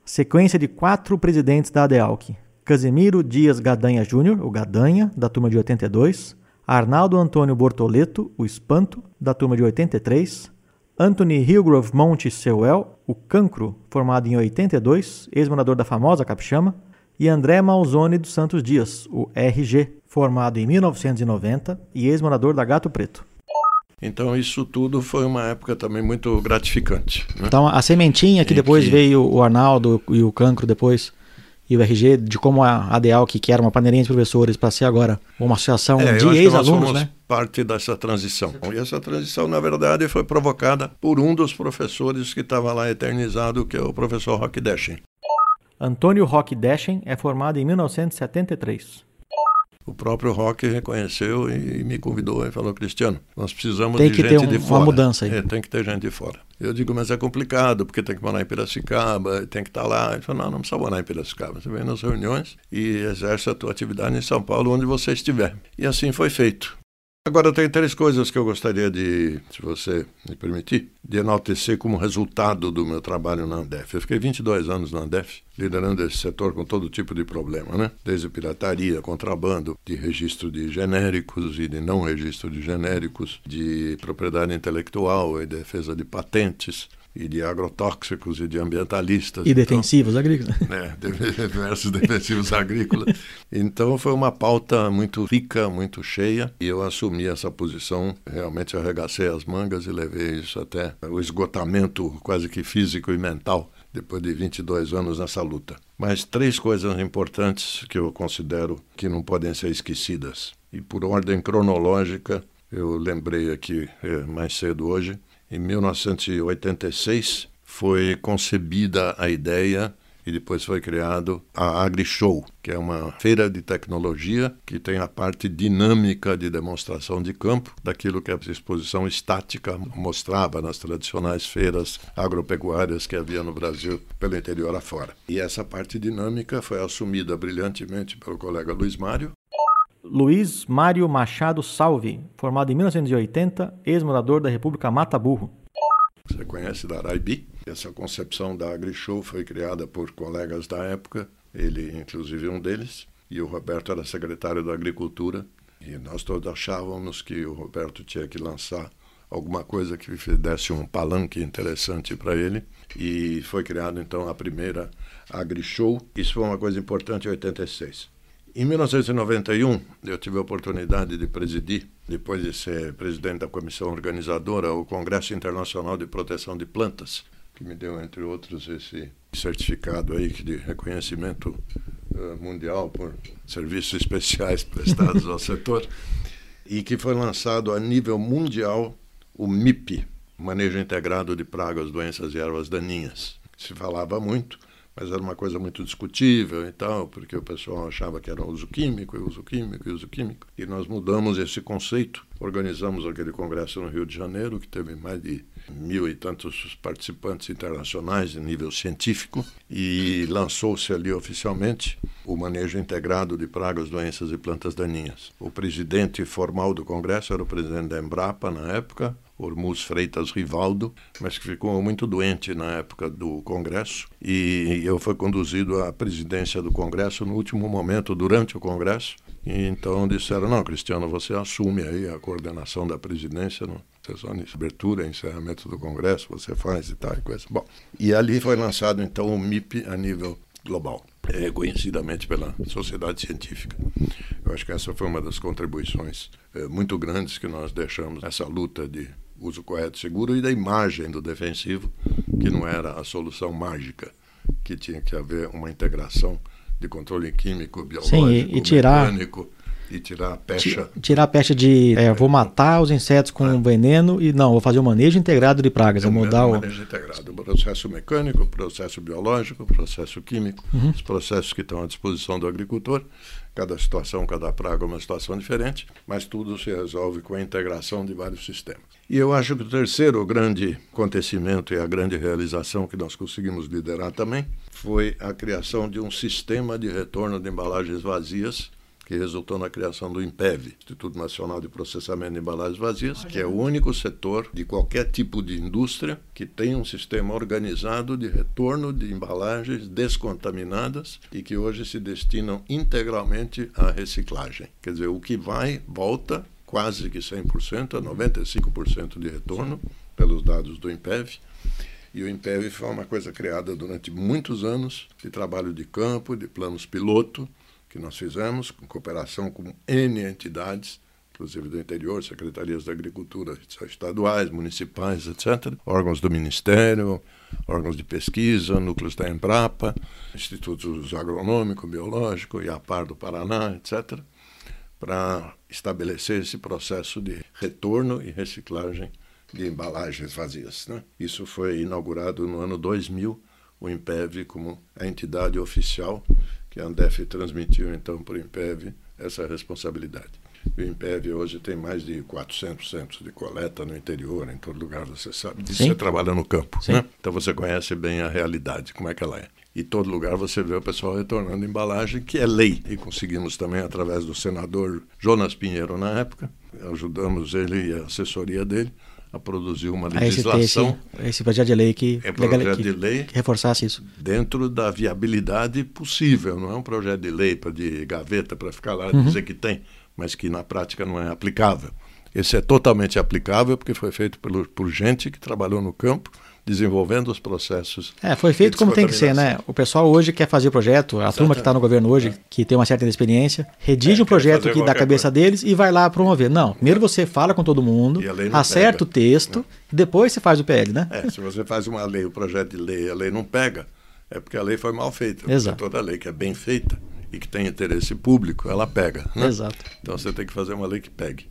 Sequência de quatro presidentes da ADEALC. Casemiro Dias Gadanha Júnior, o Gadanha, da turma de 82. Arnaldo Antônio Bortoleto, o Espanto, da turma de 83. Anthony Hillgrove Monte Sewell, o Cancro, formado em 82, ex-morador da famosa Capixama e André Malzone dos Santos Dias, o RG, formado em 1990 e ex-morador da Gato Preto. Então isso tudo foi uma época também muito gratificante. Né? Então a sementinha que em depois que... veio o Arnaldo e o Cancro depois e o RG, de como a ADEAL, que era uma paneirinha de professores, para ser agora uma associação é, de ex-alunos, né? parte dessa transição. E essa transição, na verdade, foi provocada por um dos professores que estava lá eternizado, que é o professor Rock Deschen. Antônio Roque Deschen é formado em 1973. O próprio Roque reconheceu e me convidou e falou: Cristiano, nós precisamos tem de gente um, de fora. Uma mudança aí. É, tem que ter gente de fora. Eu digo, mas é complicado, porque tem que morar em Piracicaba, tem que estar tá lá. Ele falou: não, não precisa morar em Piracicaba. Você vem nas reuniões e exerce a tua atividade em São Paulo, onde você estiver. E assim foi feito. Agora, tem três coisas que eu gostaria de, se você me permitir, de enaltecer como resultado do meu trabalho na Andef. Eu fiquei 22 anos na Andef, liderando esse setor com todo tipo de problema, né? Desde pirataria, contrabando, de registro de genéricos e de não registro de genéricos, de propriedade intelectual e defesa de patentes, e de agrotóxicos e de ambientalistas. E defensivos então, agrícolas. *laughs* É, diversos defensivos agrícolas. Então foi uma pauta muito rica, muito cheia, e eu assumi essa posição, realmente arregacei as mangas e levei isso até o esgotamento quase que físico e mental depois de 22 anos nessa luta. Mas três coisas importantes que eu considero que não podem ser esquecidas. E por ordem cronológica, eu lembrei aqui é, mais cedo hoje, em 1986 foi concebida a ideia e depois foi criado a AgriShow, que é uma feira de tecnologia que tem a parte dinâmica de demonstração de campo daquilo que a exposição estática mostrava nas tradicionais feiras agropecuárias que havia no Brasil pelo interior afora. E essa parte dinâmica foi assumida brilhantemente pelo colega Luiz Mário, Luiz Mário Machado Salve, formado em 1980, ex-morador da República Mata Burro. Você conhece da Araibi? Essa concepção da AgriShow foi criada por colegas da época, ele inclusive um deles, e o Roberto era secretário da Agricultura, e nós todos achávamos que o Roberto tinha que lançar alguma coisa que desse um palanque interessante para ele, e foi criada então a primeira AgriShow. Isso foi uma coisa importante em 86. Em 1991, eu tive a oportunidade de presidir, depois de ser presidente da comissão organizadora, o Congresso Internacional de Proteção de Plantas, que me deu, entre outros, esse certificado aí de reconhecimento uh, mundial por serviços *laughs* especiais prestados ao setor, e que foi lançado a nível mundial o MIP, Manejo Integrado de Pragas, Doenças e Ervas Daninhas. Se falava muito, mas era uma coisa muito discutível e tal, porque o pessoal achava que era uso químico, e uso químico, e uso químico. E nós mudamos esse conceito, organizamos aquele congresso no Rio de Janeiro, que teve mais de mil e tantos participantes internacionais de nível científico, e lançou-se ali oficialmente o manejo integrado de pragas, doenças e plantas daninhas. O presidente formal do congresso era o presidente da Embrapa, na época, Ormuz Freitas Rivaldo, mas que ficou muito doente na época do Congresso e eu fui conduzido à presidência do Congresso no último momento, durante o Congresso. E então disseram: não, Cristiano, você assume aí a coordenação da presidência no sessão de abertura, encerramento do Congresso, você faz e tal e coisa. Bom, e ali foi lançado então o MIP a nível global, reconhecidamente pela sociedade científica. Eu acho que essa foi uma das contribuições é, muito grandes que nós deixamos nessa luta de uso correto seguro e da imagem do defensivo, que não era a solução mágica, que tinha que haver uma integração de controle químico, biológico, Sim, e, e tirar, mecânico e tirar a pecha. Tirar a pecha de é, vou matar os insetos com é. veneno e não, vou fazer um manejo integrado de pragas. É, mudar o manejo integrado, processo mecânico, processo biológico, processo químico, uhum. os processos que estão à disposição do agricultor. Cada situação, cada praga é uma situação diferente, mas tudo se resolve com a integração de vários sistemas. E eu acho que o terceiro grande acontecimento e a grande realização que nós conseguimos liderar também foi a criação de um sistema de retorno de embalagens vazias que resultou na criação do INPEV, Instituto Nacional de Processamento de Embalagens Vazias, que é o único setor de qualquer tipo de indústria que tem um sistema organizado de retorno de embalagens descontaminadas e que hoje se destinam integralmente à reciclagem. Quer dizer, o que vai, volta quase que 100%, a 95% de retorno, pelos dados do INPEV. E o INPEV foi uma coisa criada durante muitos anos de trabalho de campo, de planos piloto, que nós fizemos, com cooperação com N entidades, inclusive do interior, secretarias da agricultura estaduais, municipais, etc., órgãos do Ministério, órgãos de pesquisa, núcleos da Embrapa, institutos agronômico, biológico, IAPAR do Paraná, etc., para estabelecer esse processo de retorno e reciclagem de embalagens vazias. Né? Isso foi inaugurado no ano 2000, o IMPEV como a entidade oficial que a Andef transmitiu então para o IMPEV essa responsabilidade. O IMPEV hoje tem mais de 400 centros de coleta no interior, em todo lugar, você sabe disso, você trabalha no campo. Né? Então você conhece bem a realidade, como é que ela é. E todo lugar você vê o pessoal retornando embalagem, que é lei. E conseguimos também, através do senador Jonas Pinheiro, na época, ajudamos ele e a assessoria dele a produzir uma legislação. Esse, esse, projeto de lei que, é projeto de lei que reforçasse isso. Dentro da viabilidade possível, não é um projeto de lei para de gaveta para ficar lá uhum. dizer que tem, mas que na prática não é aplicável. Esse é totalmente aplicável porque foi feito por, por gente que trabalhou no campo desenvolvendo os processos. É, foi feito como tem que ser, né? O pessoal hoje quer fazer o projeto, a Exatamente. turma que está no governo hoje, é. que tem uma certa experiência, redige é, um projeto aqui da cabeça coisa. deles e vai lá promover. Não, primeiro você fala com todo mundo, acerta pega. o texto, e depois você faz o PL, né? É, se você faz uma lei, o um projeto de lei, a lei não pega, é porque a lei foi mal feita. Exato. Toda lei que é bem feita e que tem interesse público, ela pega. Né? Exato. Então você tem que fazer uma lei que pegue.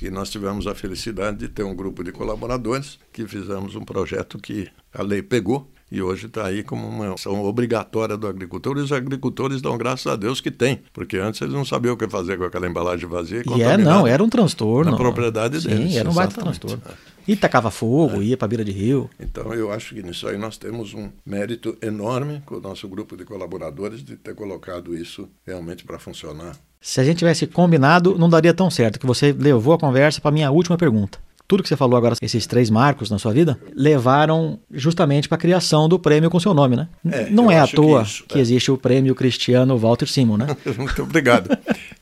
E nós tivemos a felicidade de ter um grupo de colaboradores que fizemos um projeto que a lei pegou e hoje está aí como uma ação obrigatória do agricultor e os agricultores dão graças a Deus que tem, porque antes eles não sabiam o que fazer com aquela embalagem vazia e, é, não, era um transtorno. Na propriedade Sim, deles. Sim, era um baita transtorno. E tacava fogo, é. ia para a beira de rio. Então eu acho que nisso aí nós temos um mérito enorme com o nosso grupo de colaboradores de ter colocado isso realmente para funcionar se a gente tivesse combinado, não daria tão certo, que você levou a conversa para minha última pergunta. Tudo que você falou agora, esses três marcos na sua vida, levaram justamente para a criação do prêmio com seu nome, né? É, não é à toa que, isso, que é. existe o prêmio Cristiano Walter Simon, né? *laughs* Muito obrigado.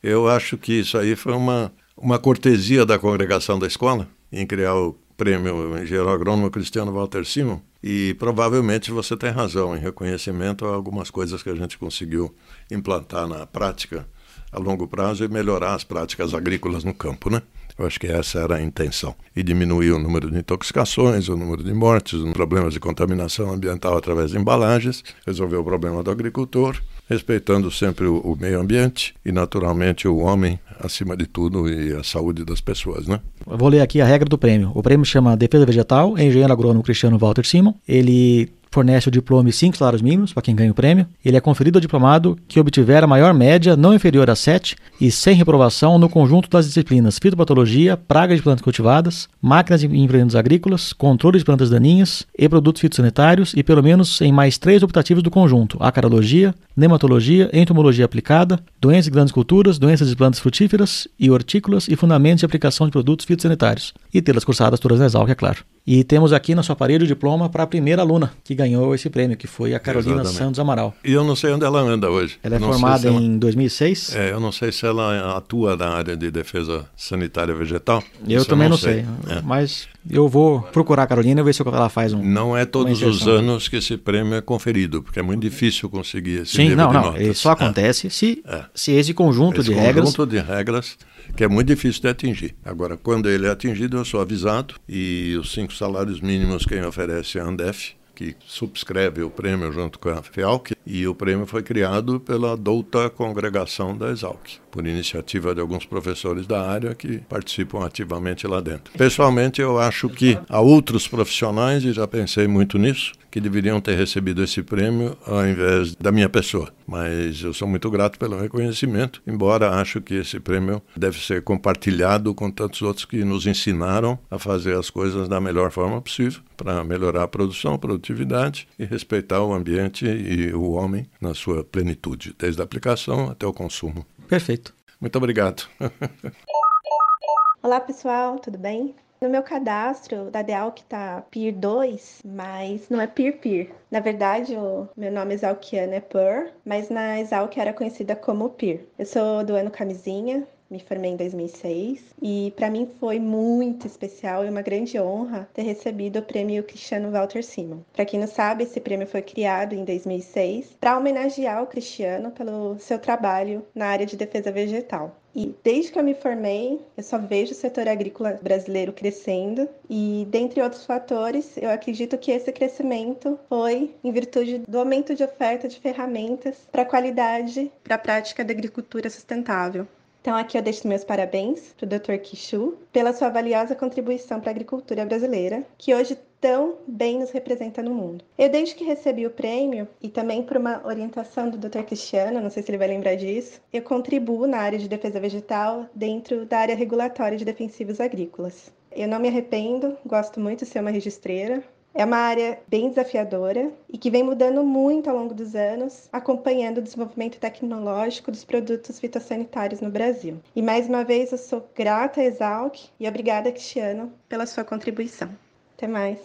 eu acho que isso aí foi uma, uma cortesia da congregação da escola em criar o prêmio engenheiro agrônomo Cristiano Walter Simon e provavelmente você tem razão em reconhecimento a algumas coisas que a gente conseguiu implantar na prática a longo prazo e melhorar as práticas agrícolas no campo, né? Eu acho que essa era a intenção. E diminuir o número de intoxicações, o número de mortes, os problemas de contaminação ambiental através de embalagens, resolver o problema do agricultor, respeitando sempre o, o, meio ambiente e, naturalmente, o homem acima de tudo e a saúde das pessoas, né? Eu vou ler aqui a regra do prêmio. O prêmio chama Defesa Vegetal, engenheiro agrônomo Cristiano Walter Simon. Ele fornece o diploma e 5 salários mínimos para quem ganha o prêmio. Ele é conferido ao diplomado que obtiver a maior média não inferior a 7 e sem reprovação no conjunto das disciplinas fitopatologia, praga de plantas cultivadas, máquinas e implementos agrícolas, controle de plantas daninhas e produtos fitossanitários e pelo menos em mais três optativos do conjunto: acarologia, nematologia, entomologia aplicada, doenças de grandes culturas, doenças de plantas frutíferas e hortícolas e fundamentos de aplicação de produtos fitossanitários. E tê-las cursadas todas na Exalc, é claro. E temos aqui na sua parede o diploma para a primeira aluna que ganhou esse prêmio, que foi a Carolina Exatamente. Santos Amaral. E eu não sei onde ela anda hoje. Ela é Não sei formada ela- em 2006. É, eu não sei se ela atua na área de defesa sanitária vegetal. eu também não sei, É. mas eu vou procurar a Carolina e ver se ela faz um. Não é todos os anos que esse prêmio é conferido, porque é muito difícil conseguir esse Sim, não, não. Ele só É. acontece se, É. se esse conjunto Esse de regras. conjunto de regras que é muito difícil de atingir. Agora, quando ele é atingido, eu sou avisado e os cinco salários mínimos quem oferece é a Andef, que subscreve o prêmio junto com a FEALC, e o prêmio foi criado pela douta congregação da Exalc, por iniciativa de alguns professores da área que participam ativamente lá dentro. Pessoalmente, eu acho que há outros profissionais, e já pensei muito nisso, que deveriam ter recebido esse prêmio ao invés da minha pessoa. Mas eu sou muito grato pelo reconhecimento, embora acho que esse prêmio deve ser compartilhado com tantos outros que nos ensinaram a fazer as coisas da melhor forma possível para melhorar a produção, a produtividade e respeitar o ambiente e o homem na sua plenitude, desde a aplicação até o consumo. Perfeito. Muito obrigado. *laughs* Olá pessoal, tudo bem? No meu cadastro da DEALC tá PIR 2, mas não é PIR PIR. Na verdade, o meu nome exalquiano é PUR, mas na Exalc era conhecida como PIR. Eu sou do ano camisinha, me formei em 2006 e para mim foi muito especial e uma grande honra ter recebido o prêmio Cristiano Walter Simon. Para quem não sabe, esse prêmio foi criado em 2006 para homenagear o Cristiano pelo seu trabalho na área de defesa vegetal. E desde que eu me formei, eu só vejo o setor agrícola brasileiro crescendo e, dentre outros fatores, eu acredito que esse crescimento foi em virtude do aumento de oferta de ferramentas para qualidade, para a prática da agricultura sustentável. Então, aqui eu deixo meus parabéns para o Dr. Kishu pela sua valiosa contribuição para a agricultura brasileira, que hoje tão bem nos representa no mundo. Eu, desde que recebi o prêmio, e também por uma orientação do Dr. Cristiano, não sei se ele vai lembrar disso, eu contribuo na área de defesa vegetal dentro da área regulatória de defensivos agrícolas. Eu não me arrependo, gosto muito de ser uma registreira, é uma área bem desafiadora e que vem mudando muito ao longo dos anos, acompanhando o desenvolvimento tecnológico dos produtos fitossanitários no Brasil. E mais uma vez eu sou grata a Exalc e obrigada, Cristiano, pela sua contribuição. Até mais.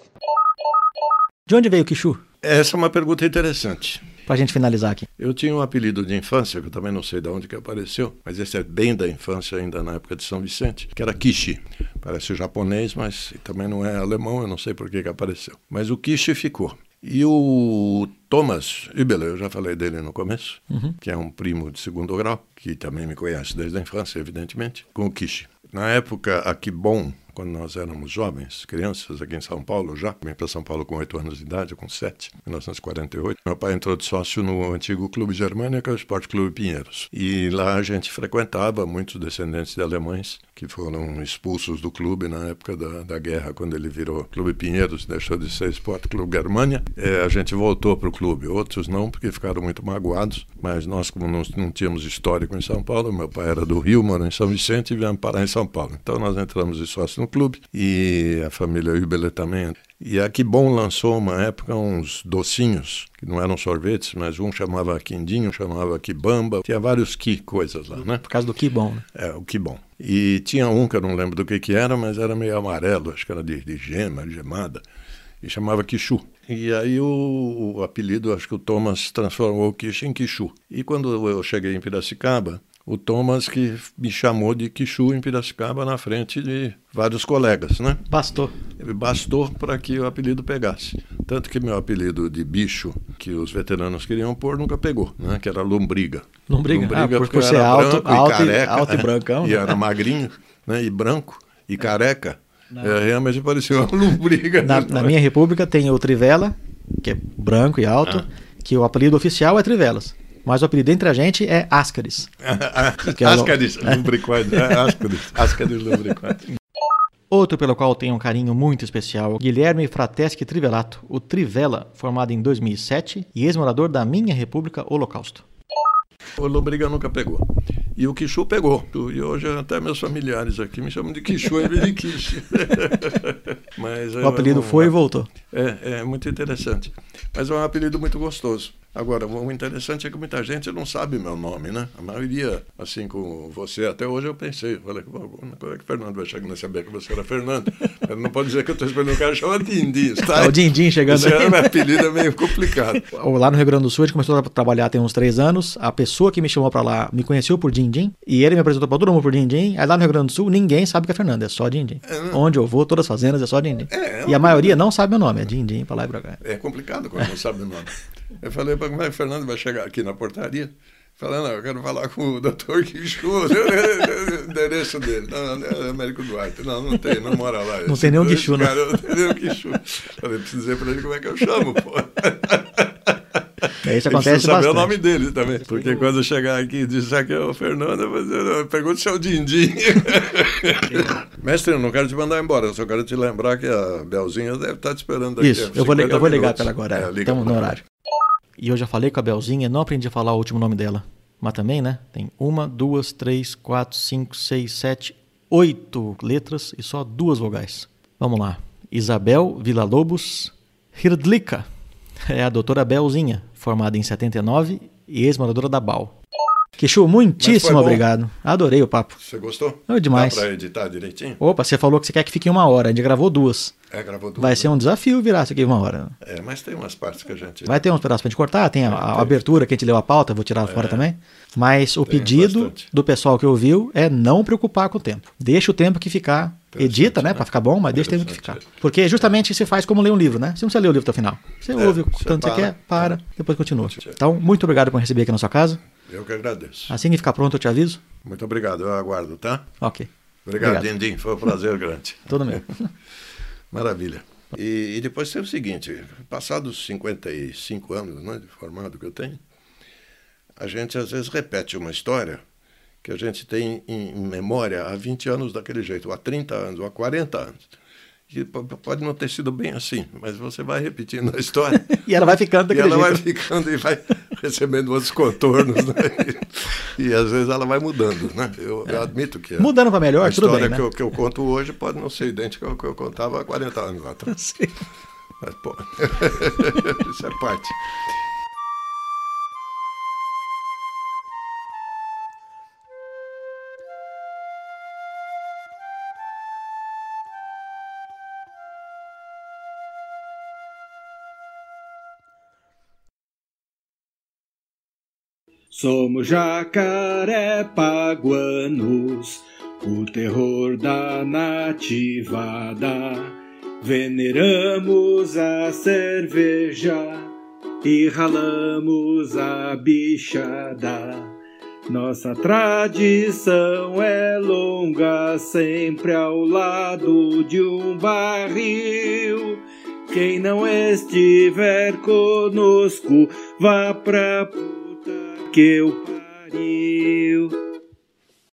De onde veio o Kishu? Essa é uma pergunta interessante. Pra gente finalizar aqui. Eu tinha um apelido de infância, que eu também não sei de onde que apareceu, mas esse é bem da infância, ainda na época de São Vicente, que era Kishi. Parece japonês, mas também não é alemão, eu não sei por que, que apareceu. Mas o Kishi ficou. E o Thomas Übele, eu já falei dele no começo, que é um primo de segundo grau, que também me conhece desde a infância, evidentemente, com o Kishi. Na época, a Kibon, quando nós éramos jovens, crianças aqui em São Paulo já, vim para São Paulo com 8 anos de idade, com 7, 1948. Meu pai entrou de sócio no antigo Clube Germânia, que é o Esporte Clube Pinheiros. E lá a gente frequentava muitos descendentes de alemães que foram expulsos do clube na época da, da guerra, quando ele virou Clube Pinheiros, deixou de ser Esporte Clube Germânia. É, a gente voltou para o clube, outros não, porque ficaram muito magoados, mas nós, como não, não tínhamos histórico em São Paulo, meu pai era do Rio, morou em São Vicente e viemos parar em São Paulo. Então nós entramos de sócio no clube e a família Übele também. E a Kibon lançou uma época uns docinhos, que não eram sorvetes, mas um chamava quindinho, um chamava Kibamba, tinha vários ki coisas lá, né? Por causa do que bom, né? É, o que bom. E tinha um que eu não lembro do que, que era, mas era meio amarelo, acho que era de, de gema, gemada, e chamava Kishu. E aí o, o apelido, acho que o Thomas transformou o Kish em Kishu. E quando eu cheguei em Piracicaba, o Thomas que me chamou de Kishu em Piracicaba na frente de vários colegas, né? Bastou. Bastou para que o apelido pegasse. Tanto que meu apelido de bicho, que os veteranos queriam pôr, nunca pegou, né? Que era lombriga. Lombriga? Ah, por- porque por ser era alto- branco alto e- e careca. alto e brancão, *laughs* E né? era magrinho, né? E branco e careca. É, realmente parecia uma *laughs* lombriga. Na, na minha república tem o Trivela, que é branco e alto, Ah. que o apelido oficial é Trivelas. Mas o apelido entre a gente é Ascaris. *laughs* Que é o- Ascaris. É, Ascaris, Ascaris *laughs* lubricoide. Outro pelo qual tenho um carinho muito especial, Guilherme Frateschi Trivelato, o Trivela, formado em 2007 e ex-morador da minha República Holocausto. O Lobriga nunca pegou. E o Quixu pegou. E hoje até meus familiares aqui me chamam de Quixu em vez de Quiche. *laughs* Mas, o apelido é, foi e voltou. É, é muito interessante. Mas é um apelido muito gostoso. Agora, o interessante é que muita gente não sabe meu nome, né? A maioria, assim como você, até hoje eu pensei, falei, quando é que o Fernando vai chegar a saber que você era Fernando? *laughs* Ele não pode dizer que eu estou esperando um cara chamar Dindim, tá? *laughs* É o Dindim chegando Esse aí. meu apelido é meio complicado. *laughs* Lá no Rio Grande do Sul, a gente começou a trabalhar tem uns três anos, a pessoa que me chamou para lá me conheceu por Dindim, e ele me apresentou para todo mundo por Dindim, aí lá no Rio Grande do Sul ninguém sabe que é Fernando, é só Dindim. É, né? Onde eu vou, todas as fazendas é só Dindim. É, é e a maioria não sabe meu nome, é Dindim, para lá e para cá. É complicado quando não sabe o nome. Eu falei para como é que o Fernando vai chegar aqui na portaria? Falando, eu quero falar com o doutor Quixu, *laughs* o endereço dele. Não, não, é Américo Duarte. Não, não tem, não mora lá. Não tem nenhum Quixu, né? Não tem nenhum Quixu. Falei, preciso dizer para ele como é que eu chamo, pô. É, isso acontece saber o nome dele também. Porque quando eu chegar aqui e disser que é o Fernando, eu vou dizer, pergunta se é o Dindim. *laughs* Mestre, eu não quero te mandar embora, eu só quero te lembrar que a Belzinha deve estar te esperando aqui. Isso, eu vou, eu vou ligar para ela agora. É, Estamos no horário. E eu já falei com a Belzinha, não aprendi a falar o último nome dela. Mas também, né? Tem uma, duas, três, quatro, cinco, seis, sete, oito letras e só duas vogais. Vamos lá. Isabel Villa-Lobos Hirdlika. É a doutora Belzinha, formada em 79 e ex-moradora da BAL. Quixu, muitíssimo obrigado. Adorei o papo. Você gostou? Foi demais. Dá pra editar direitinho? Opa, você falou que você quer que fique uma hora. A gente gravou duas. É, gravou duas. Vai ser um desafio virar isso aqui uma hora. É, mas tem umas partes que a gente. Vai ter uns pedaços pra gente cortar, tem a, a é, abertura que a gente leu a pauta, vou tirar é. fora também. Mas o pedido bastante. do pessoal que ouviu é não preocupar com o tempo. Deixa o tempo que ficar. Edita, né, né? para ficar bom, mas deixa o tempo que ficar. Porque justamente se faz como ler um livro, né? Você não precisa ler o livro até o final. Você é, ouve o tanto você quer, para, depois continua. Então, muito obrigado por receber aqui na sua casa. Eu que agradeço. Assim que ficar pronto, eu te aviso. Muito obrigado, eu aguardo, tá? Ok. Obrigado, obrigado. Dindim, foi um prazer grande. *laughs* Todo meu. *laughs* Maravilha. E, e, depois tem o seguinte, passados 55 anos né, de formado que eu tenho, a gente às vezes repete uma história que a gente tem em memória há 20 anos daquele jeito, ou há 30 anos, ou há 40 anos que pode não ter sido bem assim, mas você vai repetindo a história. *laughs* e ela vai ficando daquele E ela jeito. vai ficando e vai recebendo outros contornos, né? *laughs* E, e, às vezes ela vai mudando, né? Eu, é. eu admito que... Mudando para melhor, tudo bem, A né? história que eu conto hoje pode não ser idêntica ao que eu contava há 40 anos atrás. *laughs* Sim. Mas, pô, isso é parte. Somos jacarepaguanos, o terror da nativada. Veneramos a cerveja e ralamos a bichada. Nossa tradição é longa, sempre ao lado de um barril. Quem não estiver conosco, vá pra que eu pariu.